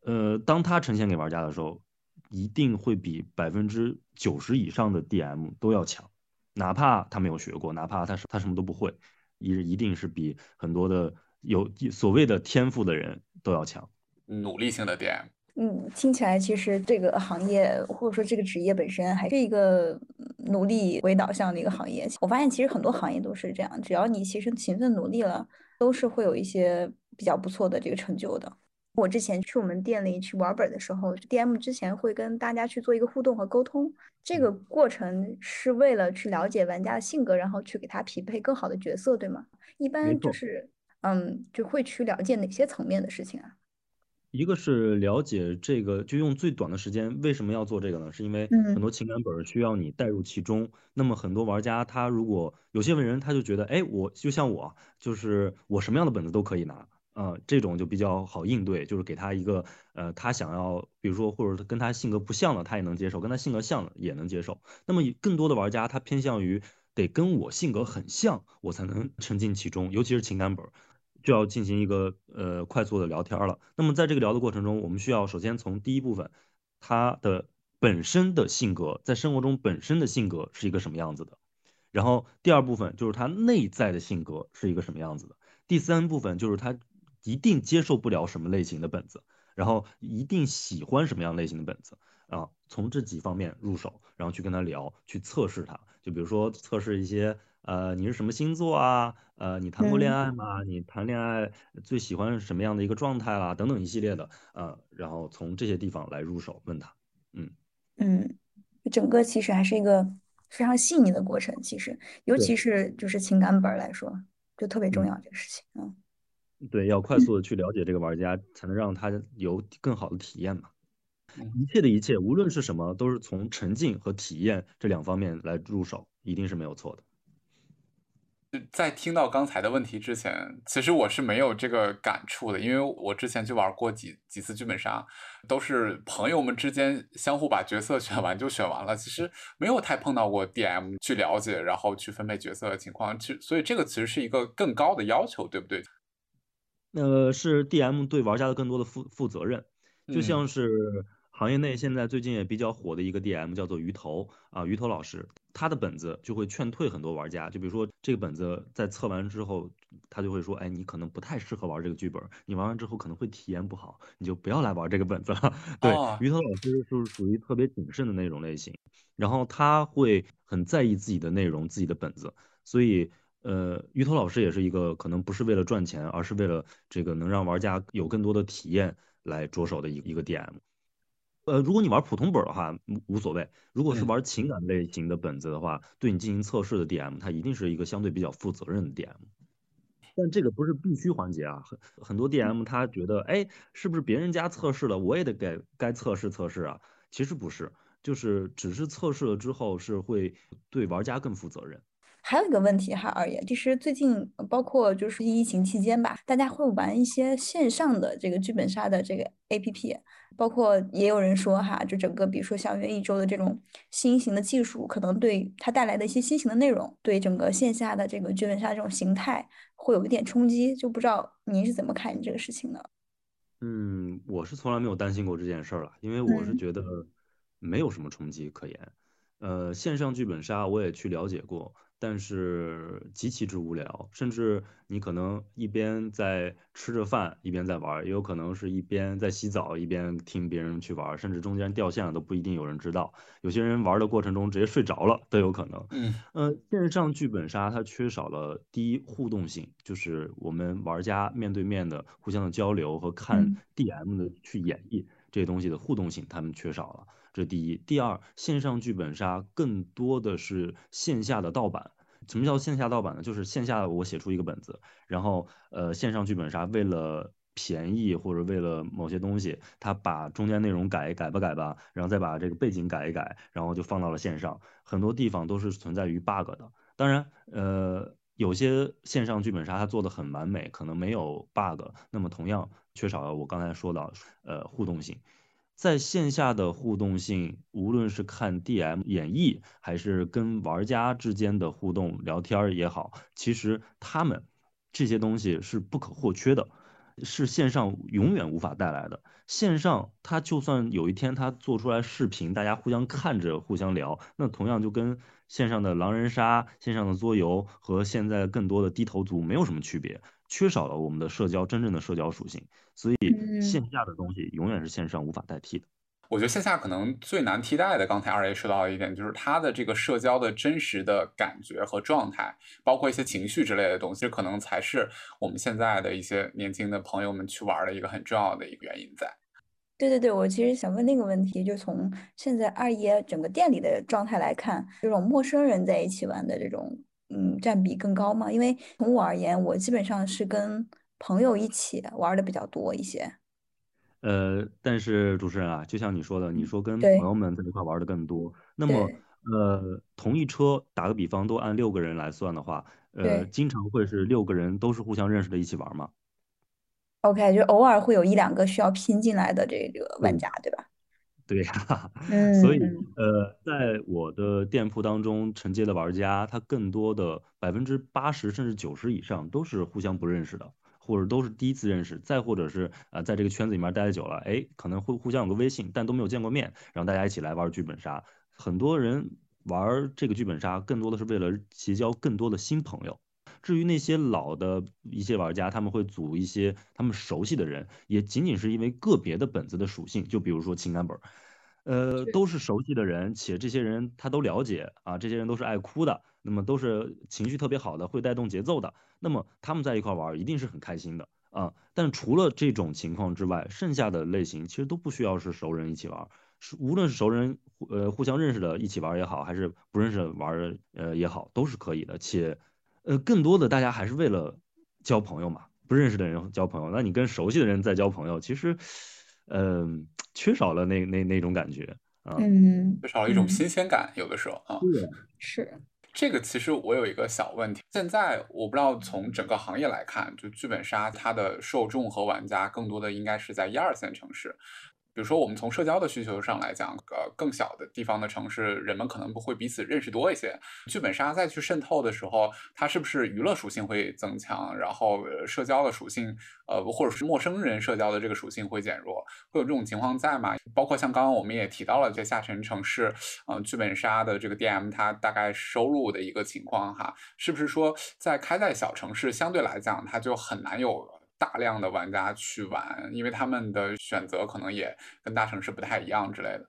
呃，当他呈现给玩家的时候，一定会比百分之九十以上的 DM 都要强，哪怕他没有学过，哪怕他他什么都不会，一一定是比很多的有所谓的天赋的人都要强。努力性的 DM。嗯，听起来其实这个行业或者说这个职业本身还是一个努力为导向的一个行业。我发现其实很多行业都是这样，只要你其实勤奋努力了，都是会有一些比较不错的这个成就的。我之前去我们店里去玩本的时候，DM 之前会跟大家去做一个互动和沟通，这个过程是为了去了解玩家的性格，然后去给他匹配更好的角色，对吗？一般就是嗯，就会去了解哪些层面的事情啊？一个是了解这个，就用最短的时间，为什么要做这个呢？是因为很多情感本需要你带入其中。那么很多玩家他如果有些人他就觉得，哎，我就像我，就是我什么样的本子都可以拿，呃，这种就比较好应对，就是给他一个，呃，他想要，比如说或者跟他性格不像的他也能接受，跟他性格像的也能接受。那么更多的玩家他偏向于得跟我性格很像，我才能沉浸其中，尤其是情感本。就要进行一个呃快速的聊天了。那么在这个聊的过程中，我们需要首先从第一部分，他的本身的性格，在生活中本身的性格是一个什么样子的。然后第二部分就是他内在的性格是一个什么样子的。第三部分就是他一定接受不了什么类型的本子，然后一定喜欢什么样类型的本子啊。从这几方面入手，然后去跟他聊，去测试他。就比如说测试一些。呃，你是什么星座啊？呃，你谈过恋爱吗？你谈恋爱最喜欢什么样的一个状态啦？等等一系列的，呃，然后从这些地方来入手问他，嗯嗯，整个其实还是一个非常细腻的过程，其实尤其是就是情感本来说，就特别重要这个事情，嗯，对，要快速的去了解这个玩家，才能让他有更好的体验嘛。一切的一切，无论是什么，都是从沉浸和体验这两方面来入手，一定是没有错的。在听到刚才的问题之前，其实我是没有这个感触的，因为我之前去玩过几几次剧本杀，都是朋友们之间相互把角色 (laughs) 选完就选完了，其实没有太碰到过 DM 去了解，然后去分配角色的情况。其所以这个其实是一个更高的要求，对不对？呃，是 DM 对玩家的更多的负负责任，就像是。行业内现在最近也比较火的一个 DM 叫做鱼头啊，鱼头老师，他的本子就会劝退很多玩家。就比如说这个本子在测完之后，他就会说，哎，你可能不太适合玩这个剧本，你玩完之后可能会体验不好，你就不要来玩这个本子了。(laughs) 对，鱼头老师就是属于特别谨慎的那种类型，然后他会很在意自己的内容、自己的本子，所以呃，鱼头老师也是一个可能不是为了赚钱，而是为了这个能让玩家有更多的体验来着手的一一个 DM。呃，如果你玩普通本的话，无所谓。如果是玩情感类型的本子的话，对你进行测试的 DM，它一定是一个相对比较负责任的 DM。但这个不是必须环节啊，很很多 DM 他觉得，哎，是不是别人家测试了，我也得该该测试测试啊？其实不是，就是只是测试了之后是会对玩家更负责任。还有一个问题哈，二爷，其实最近包括就是疫情期间吧，大家会玩一些线上的这个剧本杀的这个 APP，包括也有人说哈，就整个比如说小元一周的这种新型的技术，可能对它带来的一些新型的内容，对整个线下的这个剧本杀这种形态会有一点冲击，就不知道您是怎么看这个事情的？嗯，我是从来没有担心过这件事儿了，因为我是觉得没有什么冲击可言。呃，线上剧本杀我也去了解过。但是极其之无聊，甚至你可能一边在吃着饭，一边在玩，也有可能是一边在洗澡，一边听别人去玩，甚至中间掉线了都不一定有人知道。有些人玩的过程中直接睡着了都有可能。嗯，呃，线上剧本杀它缺少了第一互动性，就是我们玩家面对面的互相的交流和看 DM 的去演绎这东西的互动性，他们缺少了。这第一，第二，线上剧本杀更多的是线下的盗版。什么叫线下盗版呢？就是线下我写出一个本子，然后呃，线上剧本杀为了便宜或者为了某些东西，他把中间内容改一改吧改吧，然后再把这个背景改一改，然后就放到了线上。很多地方都是存在于 bug 的。当然，呃，有些线上剧本杀它做的很完美，可能没有 bug，那么同样缺少了我刚才说到呃互动性。在线下的互动性，无论是看 DM 演绎，还是跟玩家之间的互动聊天也好，其实他们这些东西是不可或缺的，是线上永远无法带来的。线上它就算有一天它做出来视频，大家互相看着互相聊，那同样就跟线上的狼人杀、线上的桌游和现在更多的低头族没有什么区别。缺少了我们的社交真正的社交属性，所以线下的东西永远是线上无法代替的。我觉得线下可能最难替代的，刚才二爷说到一点，就是他的这个社交的真实的感觉和状态，包括一些情绪之类的东西，可能才是我们现在的一些年轻的朋友们去玩的一个很重要的一个原因在。对对对，我其实想问那个问题，就从现在二爷整个店里的状态来看，这种陌生人在一起玩的这种。嗯，占比更高吗？因为从我而言，我基本上是跟朋友一起玩的比较多一些。呃，但是主持人啊，就像你说的，你说跟朋友们在一块玩的更多，那么呃，同一车打个比方，都按六个人来算的话，呃，经常会是六个人都是互相认识的一起玩吗？OK，就偶尔会有一两个需要拼进来的这个玩。家，对吧？(laughs) 对呀，(laughs) 所以呃，在我的店铺当中承接的玩家，他更多的百分之八十甚至九十以上都是互相不认识的，或者都是第一次认识，再或者是啊，在这个圈子里面待的久了，哎，可能会互相有个微信，但都没有见过面，然后大家一起来玩剧本杀。很多人玩这个剧本杀，更多的是为了结交更多的新朋友。至于那些老的一些玩家，他们会组一些他们熟悉的人，也仅仅是因为个别的本子的属性，就比如说情感本，呃，都是熟悉的人，且这些人他都了解啊，这些人都是爱哭的，那么都是情绪特别好的，会带动节奏的，那么他们在一块玩一定是很开心的啊。但除了这种情况之外，剩下的类型其实都不需要是熟人一起玩，是无论是熟人呃互相认识的一起玩也好，还是不认识玩呃也好，都是可以的，且。呃，更多的大家还是为了交朋友嘛，不认识的人交朋友，那你跟熟悉的人在交朋友，其实，嗯，缺少了那那那种感觉啊，嗯，缺少了一种新鲜感，有的时候啊，是。这个其实我有一个小问题，现在我不知道从整个行业来看，就剧本杀它的受众和玩家更多的应该是在一二线城市。比如说，我们从社交的需求上来讲，呃，更小的地方的城市，人们可能不会彼此认识多一些。剧本杀再去渗透的时候，它是不是娱乐属性会增强，然后社交的属性，呃，或者是陌生人社交的这个属性会减弱？会有这种情况在吗？包括像刚刚我们也提到了这下沉城市，嗯，剧本杀的这个 DM 它大概收入的一个情况哈，是不是说在开在小城市相对来讲，它就很难有？大量的玩家去玩，因为他们的选择可能也跟大城市不太一样之类的。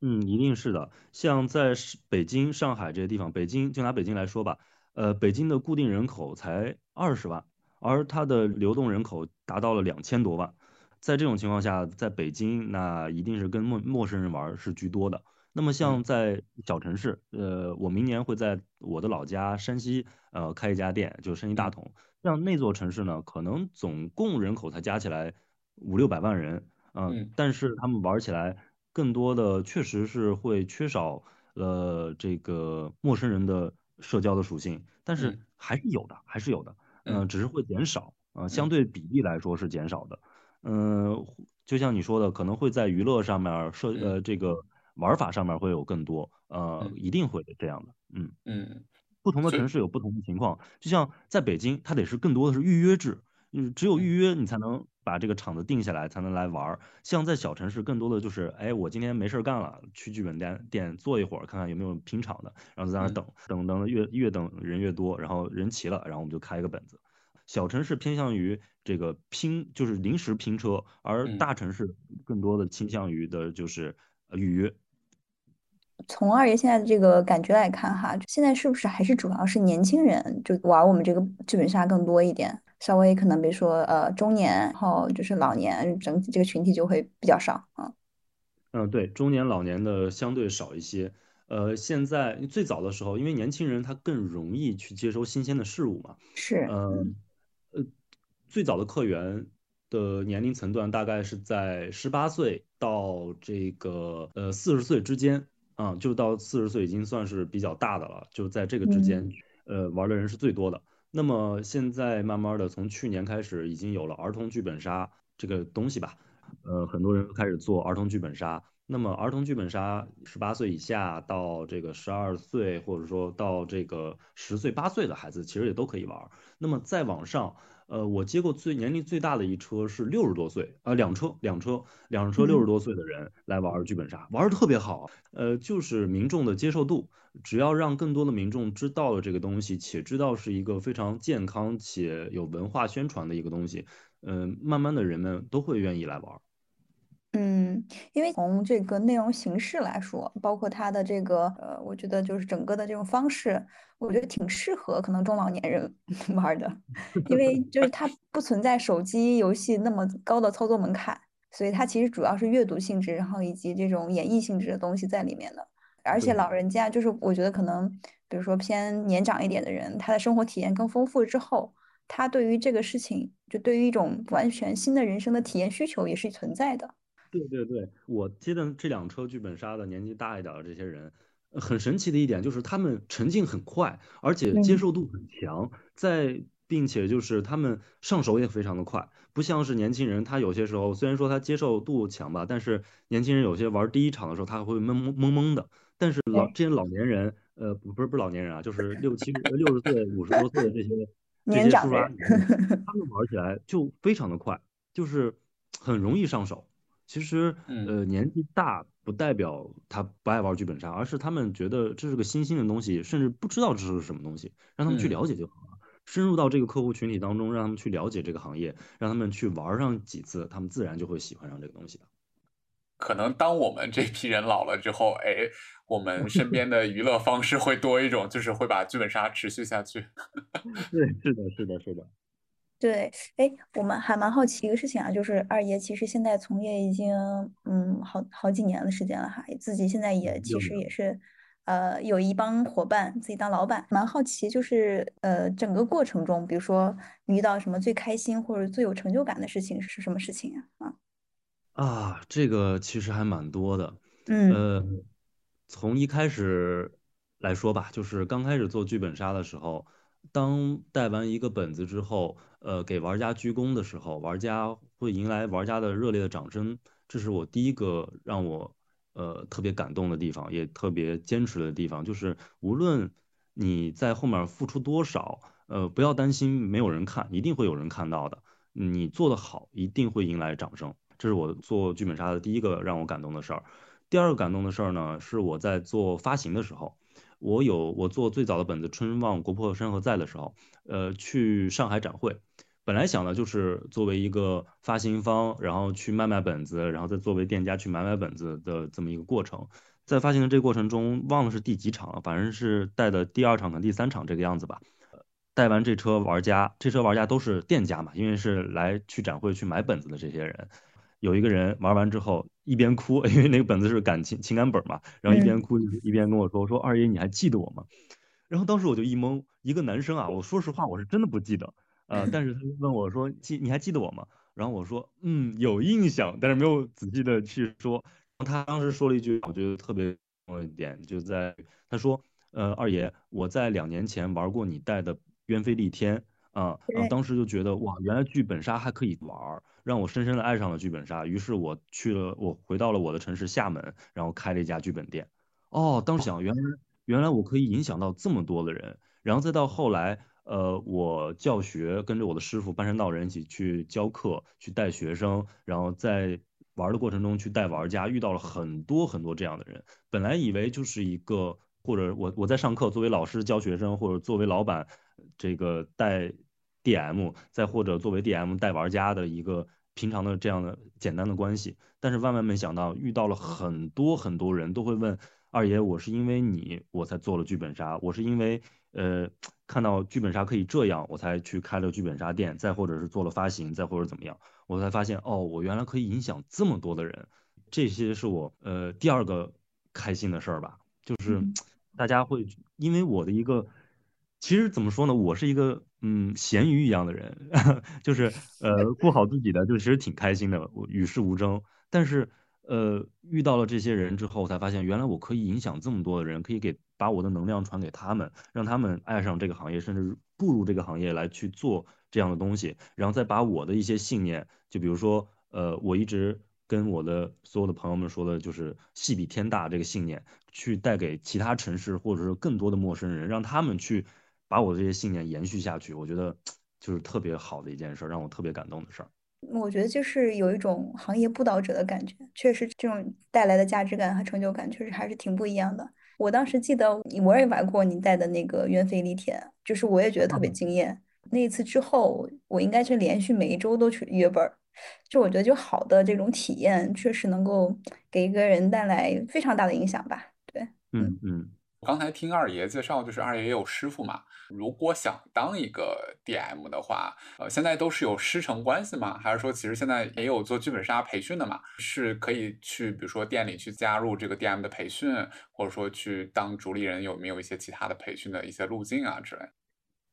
嗯，一定是的。像在北京、上海这些地方，北京就拿北京来说吧，呃，北京的固定人口才二十万，而它的流动人口达到了两千多万。在这种情况下，在北京那一定是跟陌陌生人玩是居多的。那么像在小城市，呃，我明年会在我的老家山西，呃，开一家店，就是山西大同。像那座城市呢，可能总共人口才加起来五六百万人，嗯，但是他们玩起来更多的确实是会缺少呃这个陌生人的社交的属性，但是还是有的，还是有的，嗯，只是会减少，呃，相对比例来说是减少的，嗯，就像你说的，可能会在娱乐上面设，呃，这个玩法上面会有更多，呃，一定会这样的，嗯嗯。不同的城市有不同的情况，就像在北京，它得是更多的是预约制，嗯，只有预约你才能把这个场子定下来，才能来玩儿。像在小城市，更多的就是，哎，我今天没事干了，去剧本店店坐一会儿，看看有没有拼场的，然后在那等等等，越越等人越多，然后人齐了，然后我们就开一个本子。小城市偏向于这个拼，就是临时拼车，而大城市更多的倾向于的就是预约。从二爷现在的这个感觉来看，哈，现在是不是还是主要是年轻人就玩我们这个剧本杀更多一点？稍微可能比如说呃中年，然后就是老年，整体这个群体就会比较少啊。嗯，对，中年老年的相对少一些。呃，现在最早的时候，因为年轻人他更容易去接收新鲜的事物嘛。是。嗯。呃，最早的客源的年龄层段大概是在十八岁到这个呃四十岁之间。啊，就到四十岁已经算是比较大的了，就在这个之间，呃，玩的人是最多的。那么现在慢慢的，从去年开始，已经有了儿童剧本杀这个东西吧，呃，很多人都开始做儿童剧本杀。那么儿童剧本杀，十八岁以下到这个十二岁，或者说到这个十岁八岁的孩子，其实也都可以玩。那么再往上。呃，我接过最年龄最大的一车是六十多岁，啊，两车两车两车六十多岁的人来玩剧本杀，玩的特别好。呃，就是民众的接受度，只要让更多的民众知道了这个东西，且知道是一个非常健康且有文化宣传的一个东西，嗯，慢慢的人们都会愿意来玩。嗯，因为从这个内容形式来说，包括它的这个呃，我觉得就是整个的这种方式，我觉得挺适合可能中老年人 (laughs) 玩的，因为就是它不存在手机游戏那么高的操作门槛，所以它其实主要是阅读性质，然后以及这种演绎性质的东西在里面的。而且老人家就是我觉得可能，比如说偏年长一点的人，他的生活体验更丰富之后，他对于这个事情，就对于一种完全新的人生的体验需求也是存在的。对对对，我接的这两车剧本杀的年纪大一点的这些人，很神奇的一点就是他们沉浸很快，而且接受度很强，在并且就是他们上手也非常的快，不像是年轻人，他有些时候虽然说他接受度强吧，但是年轻人有些玩第一场的时候他会懵懵懵懵的，但是老。这些老年人，呃不不是不是老年人啊，就是六七六十岁五十多岁的这些 (laughs) 这些叔叔阿姨，(laughs) 他们玩起来就非常的快，就是很容易上手。其实，呃，年纪大不代表他不爱玩剧本杀，而是他们觉得这是个新兴的东西，甚至不知道这是什么东西，让他们去了解就好了。深入到这个客户群体当中，让他们去了解这个行业，让他们去玩上几次，他们自然就会喜欢上这个东西的。可能当我们这批人老了之后，哎，我们身边的娱乐方式会多一种，就是会把剧本杀持续下去。(laughs) 对，是的，是的，是的。对，哎，我们还蛮好奇一个事情啊，就是二爷其实现在从业已经嗯好好几年的时间了哈，自己现在也其实也是呃有一帮伙伴自己当老板，蛮好奇就是呃整个过程中，比如说遇到什么最开心或者最有成就感的事情是什么事情啊？啊，这个其实还蛮多的，嗯，呃，从一开始来说吧，就是刚开始做剧本杀的时候，当带完一个本子之后，呃，给玩家鞠躬的时候，玩家会迎来玩家的热烈的掌声，这是我第一个让我呃特别感动的地方，也特别坚持的地方，就是无论你在后面付出多少，呃，不要担心没有人看，一定会有人看到的，你做得好，一定会迎来掌声，这是我做剧本杀的第一个让我感动的事儿。第二个感动的事儿呢，是我在做发行的时候。我有我做最早的本子《春望国破山河在》的时候，呃，去上海展会，本来想的就是作为一个发行方，然后去卖卖本子，然后再作为店家去买买本子的这么一个过程。在发行的这个过程中，忘了是第几场了，反正是带的第二场跟第三场这个样子吧。带完这车玩家，这车玩家都是店家嘛，因为是来去展会去买本子的这些人。有一个人玩完之后一边哭，因为那个本子是感情情感本嘛，然后一边哭一边跟我说：“说二爷你还记得我吗？”然后当时我就一懵，一个男生啊，我说实话我是真的不记得，呃，但是他问我说：“记你还记得我吗？”然后我说：“嗯，有印象，但是没有仔细的去说。”他当时说了一句我觉得特别重要一点，就在他说：“呃，二爷，我在两年前玩过你带的鸢飞戾天。”啊，然后当时就觉得哇，原来剧本杀还可以玩儿，让我深深的爱上了剧本杀。于是我去了，我回到了我的城市厦门，然后开了一家剧本店。哦，当时想，原来原来我可以影响到这么多的人。然后再到后来，呃，我教学，跟着我的师傅半山道人一起去教课，去带学生，然后在玩的过程中去带玩家，遇到了很多很多这样的人。本来以为就是一个，或者我我在上课，作为老师教学生，或者作为老板。这个带 DM，再或者作为 DM 带玩家的一个平常的这样的简单的关系，但是万万没想到遇到了很多很多人都会问二爷，我是因为你我才做了剧本杀，我是因为呃看到剧本杀可以这样，我才去开了剧本杀店，再或者是做了发行，再或者怎么样，我才发现哦，我原来可以影响这么多的人，这些是我呃第二个开心的事儿吧，就是大家会因为我的一个。其实怎么说呢，我是一个嗯咸鱼一样的人，(laughs) 就是呃过好自己的，就其实挺开心的，我与世无争。但是呃遇到了这些人之后，才发现原来我可以影响这么多的人，可以给把我的能量传给他们，让他们爱上这个行业，甚至步入这个行业来去做这样的东西，然后再把我的一些信念，就比如说呃我一直跟我的所有的朋友们说的就是戏比天大这个信念，去带给其他城市或者是更多的陌生人，让他们去。把我这些信念延续下去，我觉得就是特别好的一件事，让我特别感动的事儿。我觉得就是有一种行业布道者的感觉，确实这种带来的价值感和成就感，确实还是挺不一样的。我当时记得我也玩过你带的那个鸢飞戾天，就是我也觉得特别惊艳。那一次之后，我应该是连续每一周都去约本儿，就我觉得就好的这种体验，确实能够给一个人带来非常大的影响吧。对，嗯嗯。我刚才听二爷介绍，就是二爷也有师傅嘛。如果想当一个 DM 的话，呃，现在都是有师承关系吗？还是说其实现在也有做剧本杀培训的嘛？是可以去，比如说店里去加入这个 DM 的培训，或者说去当主理人，有没有一些其他的培训的一些路径啊之类？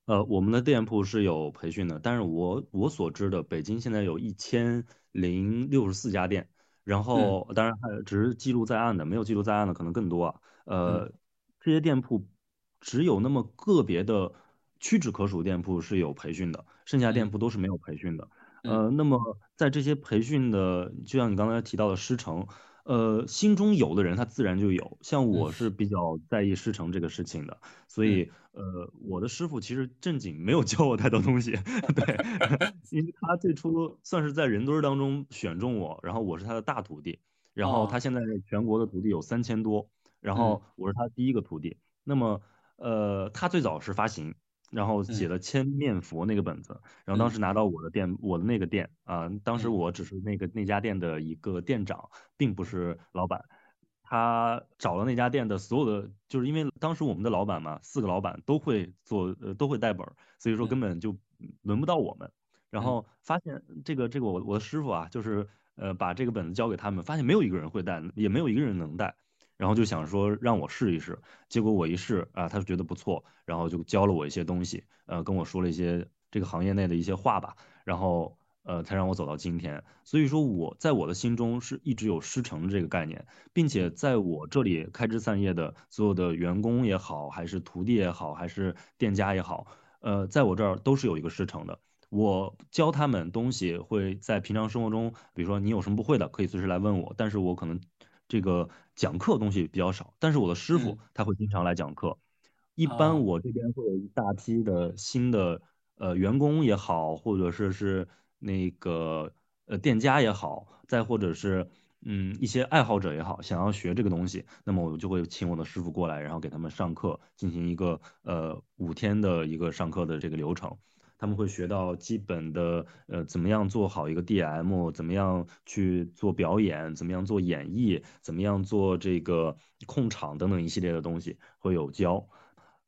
呃，我们的店铺是有培训的，但是我我所知的，北京现在有一千零六十四家店，然后当然还只是记录在案的，没有记录在案的可能更多啊。呃。这些店铺只有那么个别的屈指可数店铺是有培训的，剩下店铺都是没有培训的。呃，那么在这些培训的，就像你刚才提到的师承，呃，心中有的人他自然就有。像我是比较在意师承这个事情的，所以呃，我的师傅其实正经没有教我太多东西，(laughs) 对，(laughs) 因为他最初算是在人堆当中选中我，然后我是他的大徒弟，然后他现在全国的徒弟有三千多。然后我是他第一个徒弟，那么呃，他最早是发行，然后写了千面佛那个本子，然后当时拿到我的店，我的那个店啊，当时我只是那个那家店的一个店长，并不是老板，他找了那家店的所有的，就是因为当时我们的老板嘛，四个老板都会做，呃，都会带本，所以说根本就轮不到我们，然后发现这个这个我我的师傅啊，就是呃把这个本子交给他们，发现没有一个人会带，也没有一个人能带。然后就想说让我试一试，结果我一试啊，他就觉得不错，然后就教了我一些东西，呃，跟我说了一些这个行业内的一些话吧。然后呃，才让我走到今天。所以说，我在我的心中是一直有师承这个概念，并且在我这里开枝散叶的所有的员工也好，还是徒弟也好，还是店家也好，呃，在我这儿都是有一个师承的。我教他们东西会在平常生活中，比如说你有什么不会的，可以随时来问我。但是我可能这个讲课东西比较少，但是我的师傅他会经常来讲课。一般我这边会有一大批的新的呃员工也好，或者是是那个呃店家也好，再或者是嗯一些爱好者也好，想要学这个东西，那么我就会请我的师傅过来，然后给他们上课，进行一个呃五天的一个上课的这个流程。他们会学到基本的，呃，怎么样做好一个 DM，怎么样去做表演，怎么样做演绎，怎么样做这个控场等等一系列的东西会有教。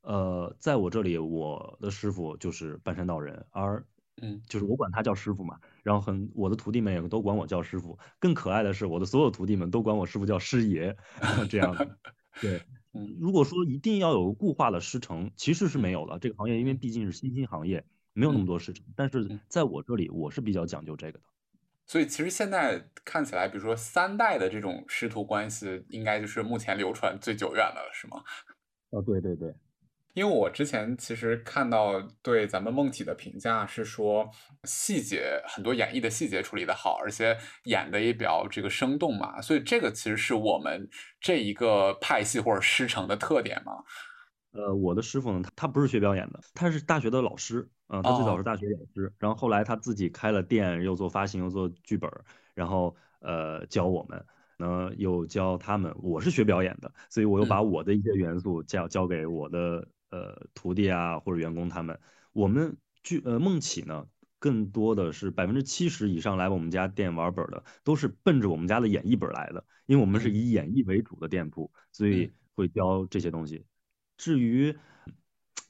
呃，在我这里，我的师傅就是半山道人，而嗯，就是我管他叫师傅嘛。然后很我的徒弟们也都管我叫师傅。更可爱的是，我的所有徒弟们都管我师傅叫师爷，这样的。(laughs) 对，如果说一定要有固化的师承，其实是没有的。这个行业因为毕竟是新兴行业。没有那么多事情，但是在我这里，我是比较讲究这个的。所以其实现在看起来，比如说三代的这种师徒关系，应该就是目前流传最久远的了，是吗？啊，对对对。因为我之前其实看到对咱们梦体的评价是说，细节很多演绎的细节处理的好，而且演的也比较这个生动嘛，所以这个其实是我们这一个派系或者师承的特点嘛。呃，我的师傅呢，他他不是学表演的，他是大学的老师，嗯，他最早是大学老师，然后后来他自己开了店，又做发行，又做剧本，然后呃教我们，呢又教他们。我是学表演的，所以我又把我的一些元素教教给我的呃徒弟啊或者员工他们。我们剧呃梦起呢，更多的是百分之七十以上来我们家店玩本的，都是奔着我们家的演绎本来的，因为我们是以演绎为主的店铺，所以会教这些东西。至于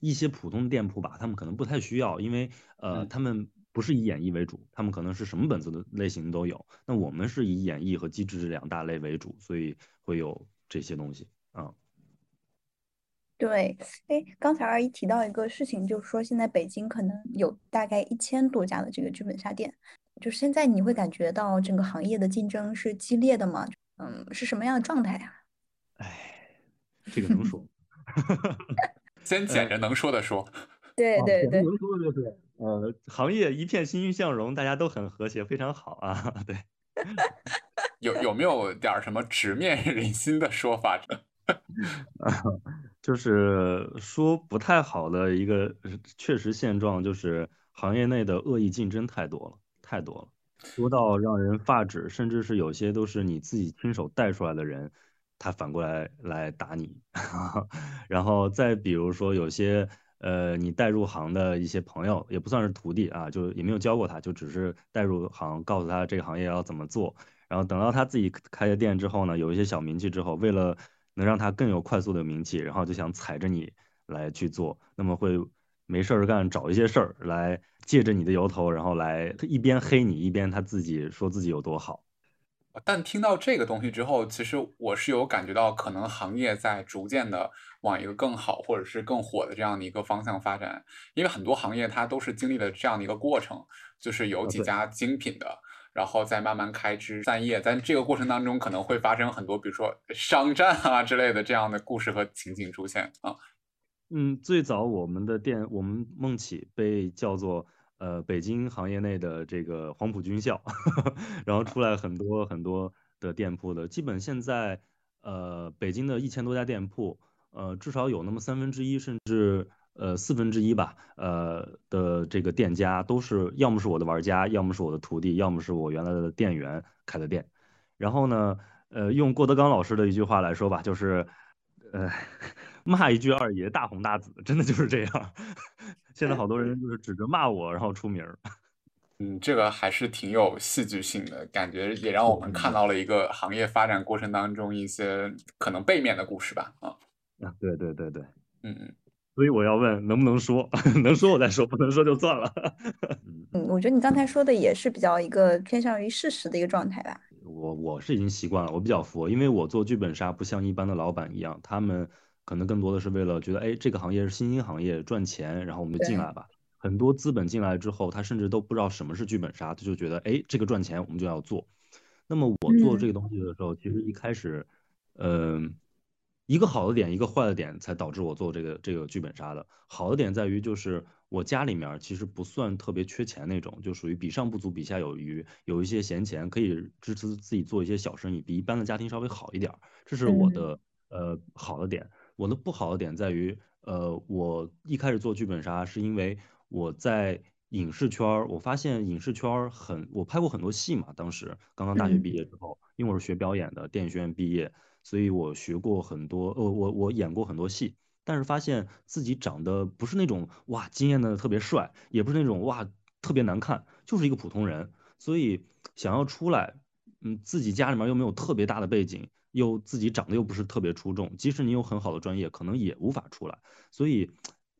一些普通店铺吧，他们可能不太需要，因为呃，他们不是以演绎为主，他们可能是什么本子的类型都有。那我们是以演绎和机制这两大类为主，所以会有这些东西啊。对，哎，刚才二姨提到一个事情，就是说现在北京可能有大概一千多家的这个剧本杀店，就是现在你会感觉到整个行业的竞争是激烈的吗？嗯，是什么样的状态呀？哎，这个能说。(laughs) 先捡着能说的说，对对对，能说的就是，呃，行业一片欣欣向荣，大家都很和谐，非常好啊。(laughs) 对，有有没有点什么直面人心的说法？(laughs) 就是说不太好的一个确实现状，就是行业内的恶意竞争太多了，太多了，多到让人发指，甚至是有些都是你自己亲手带出来的人。他反过来来打你，(laughs) 然后再比如说有些呃你带入行的一些朋友，也不算是徒弟啊，就也没有教过他，就只是带入行，告诉他这个行业要怎么做。然后等到他自己开了店之后呢，有一些小名气之后，为了能让他更有快速的名气，然后就想踩着你来去做，那么会没事儿干找一些事儿来借着你的由头，然后来一边黑你，一边他自己说自己有多好。但听到这个东西之后，其实我是有感觉到，可能行业在逐渐的往一个更好或者是更火的这样的一个方向发展。因为很多行业它都是经历了这样的一个过程，就是有几家精品的，然后再慢慢开枝散叶。但这个过程当中，可能会发生很多，比如说商战啊之类的这样的故事和情景出现啊。嗯，最早我们的店，我们梦起被叫做。呃，北京行业内的这个黄埔军校，(laughs) 然后出来很多很多的店铺的，基本现在呃北京的一千多家店铺，呃至少有那么三分之一甚至呃四分之一吧，呃的这个店家都是要么是我的玩家，要么是我的徒弟，要么是我原来的店员开的店。然后呢，呃用郭德纲老师的一句话来说吧，就是呃 (laughs) 骂一句二爷大红大紫，真的就是这样。现在好多人就是指着骂我，然后出名儿。(laughs) 嗯，这个还是挺有戏剧性的感觉，也让我们看到了一个行业发展过程当中一些可能背面的故事吧。啊，啊，对对对对，嗯嗯。所以我要问，能不能说？(laughs) 能说我再说，不能说就算了。(laughs) 嗯，我觉得你刚才说的也是比较一个偏向于事实的一个状态吧。我我是已经习惯了，我比较佛，因为我做剧本杀不像一般的老板一样，他们。可能更多的是为了觉得，哎，这个行业是新兴行业，赚钱，然后我们就进来吧。很多资本进来之后，他甚至都不知道什么是剧本杀，他就觉得哎，这个赚钱我们就要做。那么我做这个东西的时候，其实一开始，嗯，一个好的点，一个坏的点，才导致我做这个这个剧本杀的。好的点在于就是我家里面其实不算特别缺钱那种，就属于比上不足，比下有余，有一些闲钱可以支持自己做一些小生意，比一般的家庭稍微好一点。这是我的呃好的点。我的不好的点在于。呃，我一开始做剧本杀是因为我在影视圈儿，我发现影视圈儿很，我拍过很多戏嘛。当时刚刚大学毕业之后，因为我是学表演的，电影学院毕业，所以我学过很多，呃，我我演过很多戏，但是发现自己长得不是那种哇惊艳的特别帅，也不是那种哇特别难看，就是一个普通人。所以想要出来，嗯，自己家里面又没有特别大的背景。又自己长得又不是特别出众，即使你有很好的专业，可能也无法出来。所以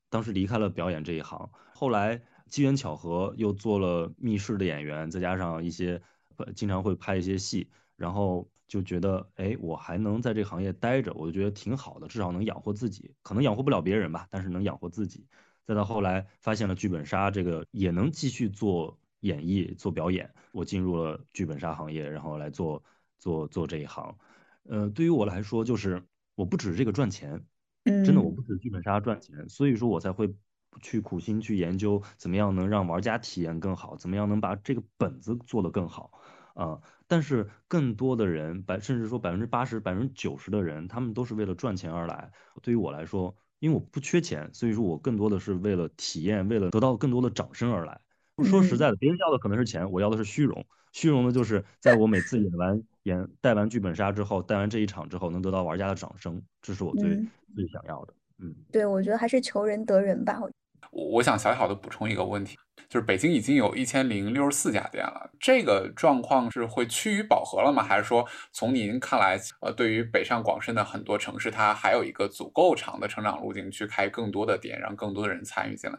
当时离开了表演这一行，后来机缘巧合又做了密室的演员，再加上一些呃经常会拍一些戏，然后就觉得哎，我还能在这个行业待着，我就觉得挺好的，至少能养活自己，可能养活不了别人吧，但是能养活自己。再到后来发现了剧本杀这个也能继续做演绎、做表演，我进入了剧本杀行业，然后来做做做这一行。呃，对于我来说，就是我不止这个赚钱，真的我不止剧本杀赚钱，所以说我才会去苦心去研究怎么样能让玩家体验更好，怎么样能把这个本子做得更好啊。但是更多的人，百甚至说百分之八十、百分之九十的人，他们都是为了赚钱而来。对于我来说，因为我不缺钱，所以说我更多的是为了体验，为了得到更多的掌声而来。说实在的，别人要的可能是钱，我要的是虚荣。虚荣的就是在我每次演完。演带完剧本杀之后，带完这一场之后，能得到玩家的掌声，这是我最最想要的。嗯，对，我觉得还是求人得人吧。我我想小小的补充一个问题，就是北京已经有一千零六十四家店了，这个状况是会趋于饱和了吗？还是说从您看来，呃，对于北上广深的很多城市，它还有一个足够长的成长路径去开更多的店，让更多的人参与进来？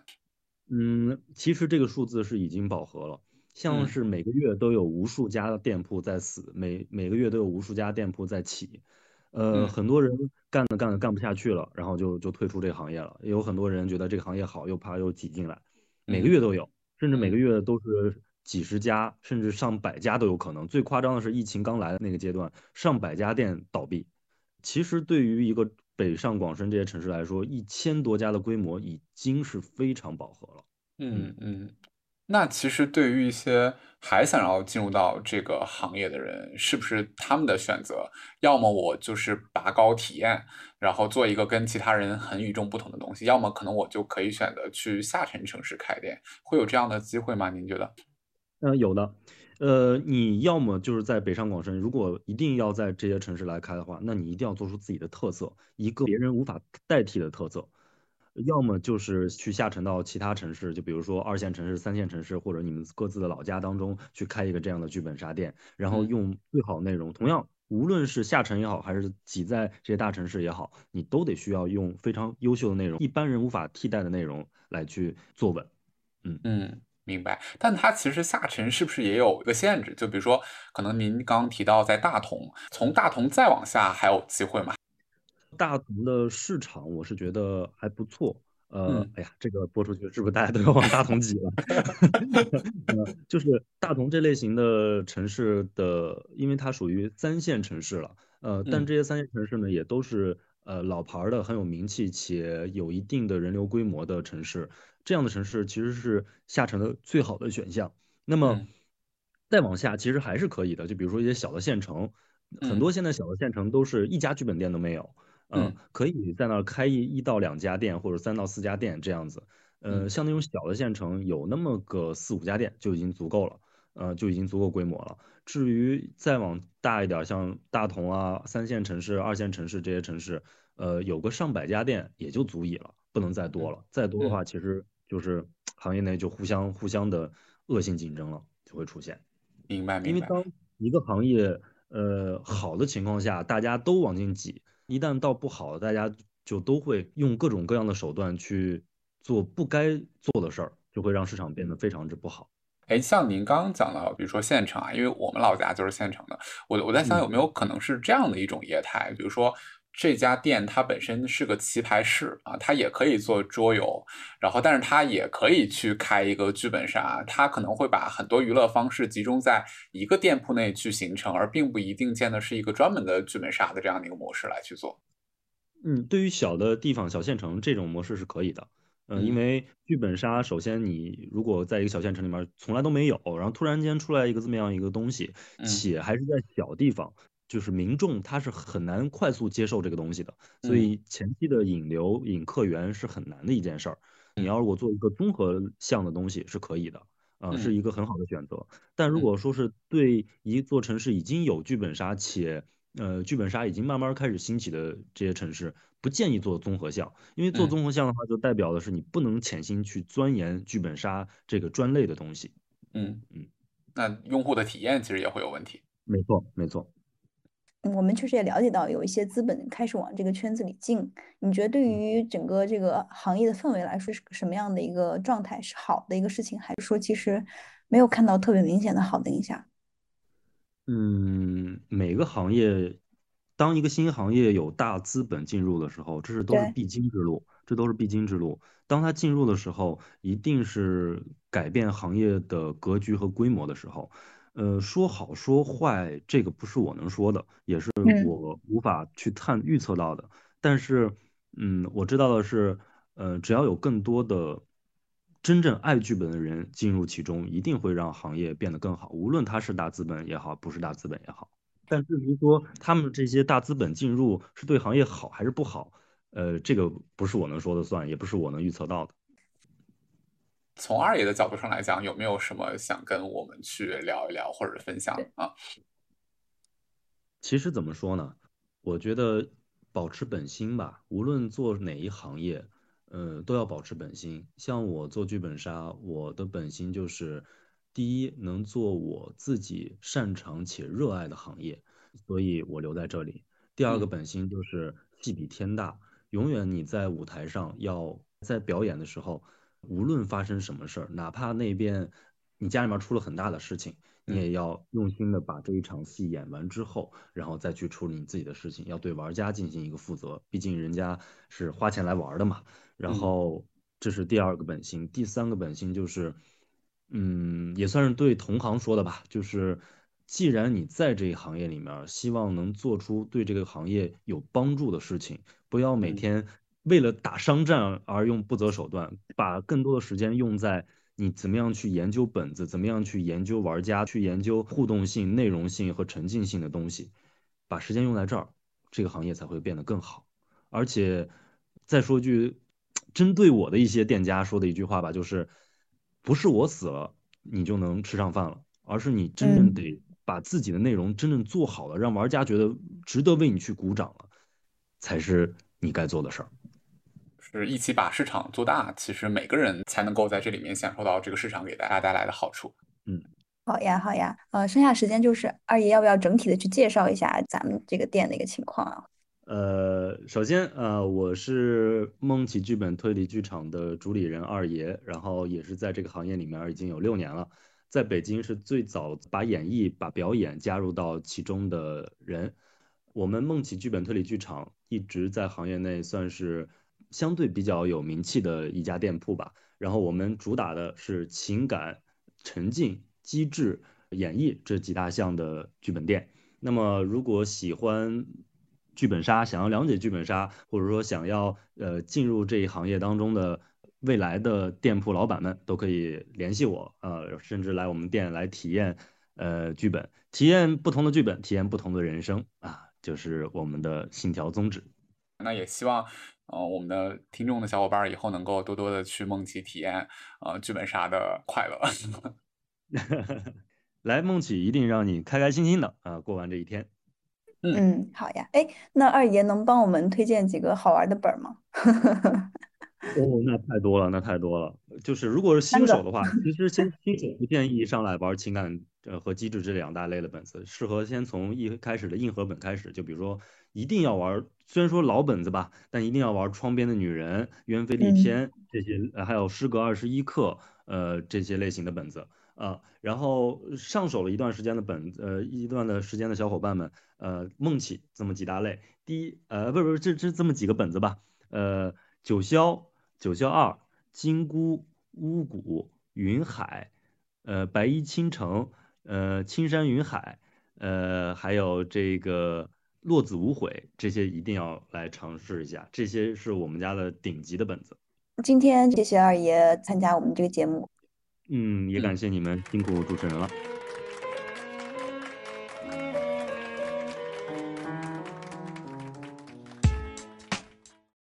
嗯，其实这个数字是已经饱和了。像是每个月都有无数家店铺在死，每每个月都有无数家店铺在起，呃，很多人干着干着干不下去了，然后就就退出这个行业了。也有很多人觉得这个行业好，又怕又挤进来，每个月都有，甚至每个月都是几十家，甚至上百家都有可能。最夸张的是疫情刚来的那个阶段，上百家店倒闭。其实对于一个北上广深这些城市来说，一千多家的规模已经是非常饱和了。嗯嗯。那其实对于一些还想要进入到这个行业的人，是不是他们的选择？要么我就是拔高体验，然后做一个跟其他人很与众不同的东西；要么可能我就可以选择去下沉城市开店。会有这样的机会吗？您觉得？嗯，有的。呃，你要么就是在北上广深，如果一定要在这些城市来开的话，那你一定要做出自己的特色，一个别人无法代替的特色。要么就是去下沉到其他城市，就比如说二线城市、三线城市，或者你们各自的老家当中去开一个这样的剧本杀店，然后用最好的内容。同样，无论是下沉也好，还是挤在这些大城市也好，你都得需要用非常优秀的内容，一般人无法替代的内容来去做稳。嗯嗯，明白。但它其实下沉是不是也有一个限制？就比如说，可能您刚提到在大同，从大同再往下还有机会吗？大同的市场，我是觉得还不错。呃，哎呀，这个播出去是不是大家都要往大同挤了？(laughs) 就是大同这类型的城市的，因为它属于三线城市了。呃，但这些三线城市呢，也都是呃老牌的、很有名气且有一定的人流规模的城市。这样的城市其实是下沉的最好的选项。那么再往下，其实还是可以的。就比如说一些小的县城，很多现在小的县城都是一家剧本店都没有。嗯，可以在那儿开一一到两家店，或者三到四家店这样子。呃，像那种小的县城，有那么个四五家店就已经足够了，呃，就已经足够规模了。至于再往大一点，像大同啊、三线城市、二线城市这些城市，呃，有个上百家店也就足以了，不能再多了。再多的话，其实就是行业内就互相互相的恶性竞争了，就会出现。明白，明白。因为当一个行业呃好的情况下，大家都往进挤。一旦到不好，大家就都会用各种各样的手段去做不该做的事儿，就会让市场变得非常之不好。哎，像您刚刚讲到，比如说县城啊，因为我们老家就是县城的，我我在想有没有可能是这样的一种业态，比如说这家店它本身是个棋牌室啊，它也可以做桌游，然后但是它也可以去开一个剧本杀，它可能会把很多娱乐方式集中在一个店铺内去形成，而并不一定建的是一个专门的剧本杀的这样的一个模式来去做。嗯，对于小的地方、小县城这种模式是可以的。嗯，因为剧本杀，首先你如果在一个小县城里面从来都没有，然后突然间出来一个这么样一个东西，且还是在小地方。就是民众他是很难快速接受这个东西的，所以前期的引流引客源是很难的一件事儿。你要如果做一个综合项的东西是可以的，啊，是一个很好的选择。但如果说是对一座城市已经有剧本杀且呃剧本杀已经慢慢开始兴起的这些城市，不建议做综合项，因为做综合项的话就代表的是你不能潜心去钻研剧本杀这个专类的东西。嗯嗯，那用户的体验其实也会有问题。没错，没错。我们确实也了解到有一些资本开始往这个圈子里进。你觉得对于整个这个行业的氛围来说，是什么样的一个状态？是好的一个事情，还是说其实没有看到特别明显的好的影响？嗯，每个行业，当一个新行业有大资本进入的时候，这是都是必经之路，这都是必经之路。当它进入的时候，一定是改变行业的格局和规模的时候。呃，说好说坏，这个不是我能说的，也是我无法去探预测到的。但是，嗯，我知道的是，呃，只要有更多的真正爱剧本的人进入其中，一定会让行业变得更好。无论他是大资本也好，不是大资本也好。但至于说他们这些大资本进入是对行业好还是不好，呃，这个不是我能说的算，也不是我能预测到的。从二爷的角度上来讲，有没有什么想跟我们去聊一聊或者分享啊？其实怎么说呢？我觉得保持本心吧，无论做哪一行业，呃，都要保持本心。像我做剧本杀，我的本心就是，第一，能做我自己擅长且热爱的行业，所以我留在这里。第二个本心就是戏比天大，永远你在舞台上要在表演的时候。无论发生什么事儿，哪怕那边你家里面出了很大的事情，你也要用心的把这一场戏演完之后，然后再去处理你自己的事情，要对玩家进行一个负责，毕竟人家是花钱来玩的嘛。然后这是第二个本心，第三个本心就是，嗯，也算是对同行说的吧，就是既然你在这一行业里面，希望能做出对这个行业有帮助的事情，不要每天。为了打商战而用不择手段，把更多的时间用在你怎么样去研究本子，怎么样去研究玩家，去研究互动性、内容性和沉浸性的东西，把时间用在这儿，这个行业才会变得更好。而且再说句，针对我的一些店家说的一句话吧，就是不是我死了你就能吃上饭了，而是你真正得把自己的内容真正做好了，让玩家觉得值得为你去鼓掌了，才是你该做的事儿。是一起把市场做大，其实每个人才能够在这里面享受到这个市场给大家带来的好处。嗯，好呀，好呀，呃，剩下时间就是二爷要不要整体的去介绍一下咱们这个店的一个情况啊？呃，首先呃，我是梦起剧本推理剧场的主理人二爷，然后也是在这个行业里面已经有六年了，在北京是最早把演绎、把表演加入到其中的人。我们梦起剧本推理剧场一直在行业内算是。相对比较有名气的一家店铺吧，然后我们主打的是情感、沉浸、机制、演绎这几大项的剧本店。那么，如果喜欢剧本杀，想要了解剧本杀，或者说想要呃进入这一行业当中的未来的店铺老板们，都可以联系我，呃，甚至来我们店来体验呃剧本，体验不同的剧本，体验不同的人生啊，就是我们的信条宗旨。那也希望。呃，我们的听众的小伙伴以后能够多多的去梦奇体验，呃，剧本杀的快乐。(laughs) 来梦奇，一定让你开开心心的啊，过完这一天。嗯，好呀。哎，那二爷能帮我们推荐几个好玩的本吗？哦，那太多了，那太多了。就是如果是新手的话，其实先新手不建议上来玩情感呃和机制这两大类的本子，适合先从一开始的硬核本开始，就比如说。一定要玩，虽然说老本子吧，但一定要玩《窗边的女人》《鸢飞丽天》这些，呃，还有《诗格二十一课》呃这些类型的本子，啊，然后上手了一段时间的本，呃，一段的时间的小伙伴们，呃，梦起这么几大类，第一，呃，不是不是，这这这么几个本子吧，呃，九霄、九霄二、金箍、巫蛊、云海，呃，白衣倾城，呃，青山云海，呃，还有这个落子无悔，这些一定要来尝试一下，这些是我们家的顶级的本子。今天谢谢二爷参加我们这个节目。嗯，也感谢你们辛苦主持人了。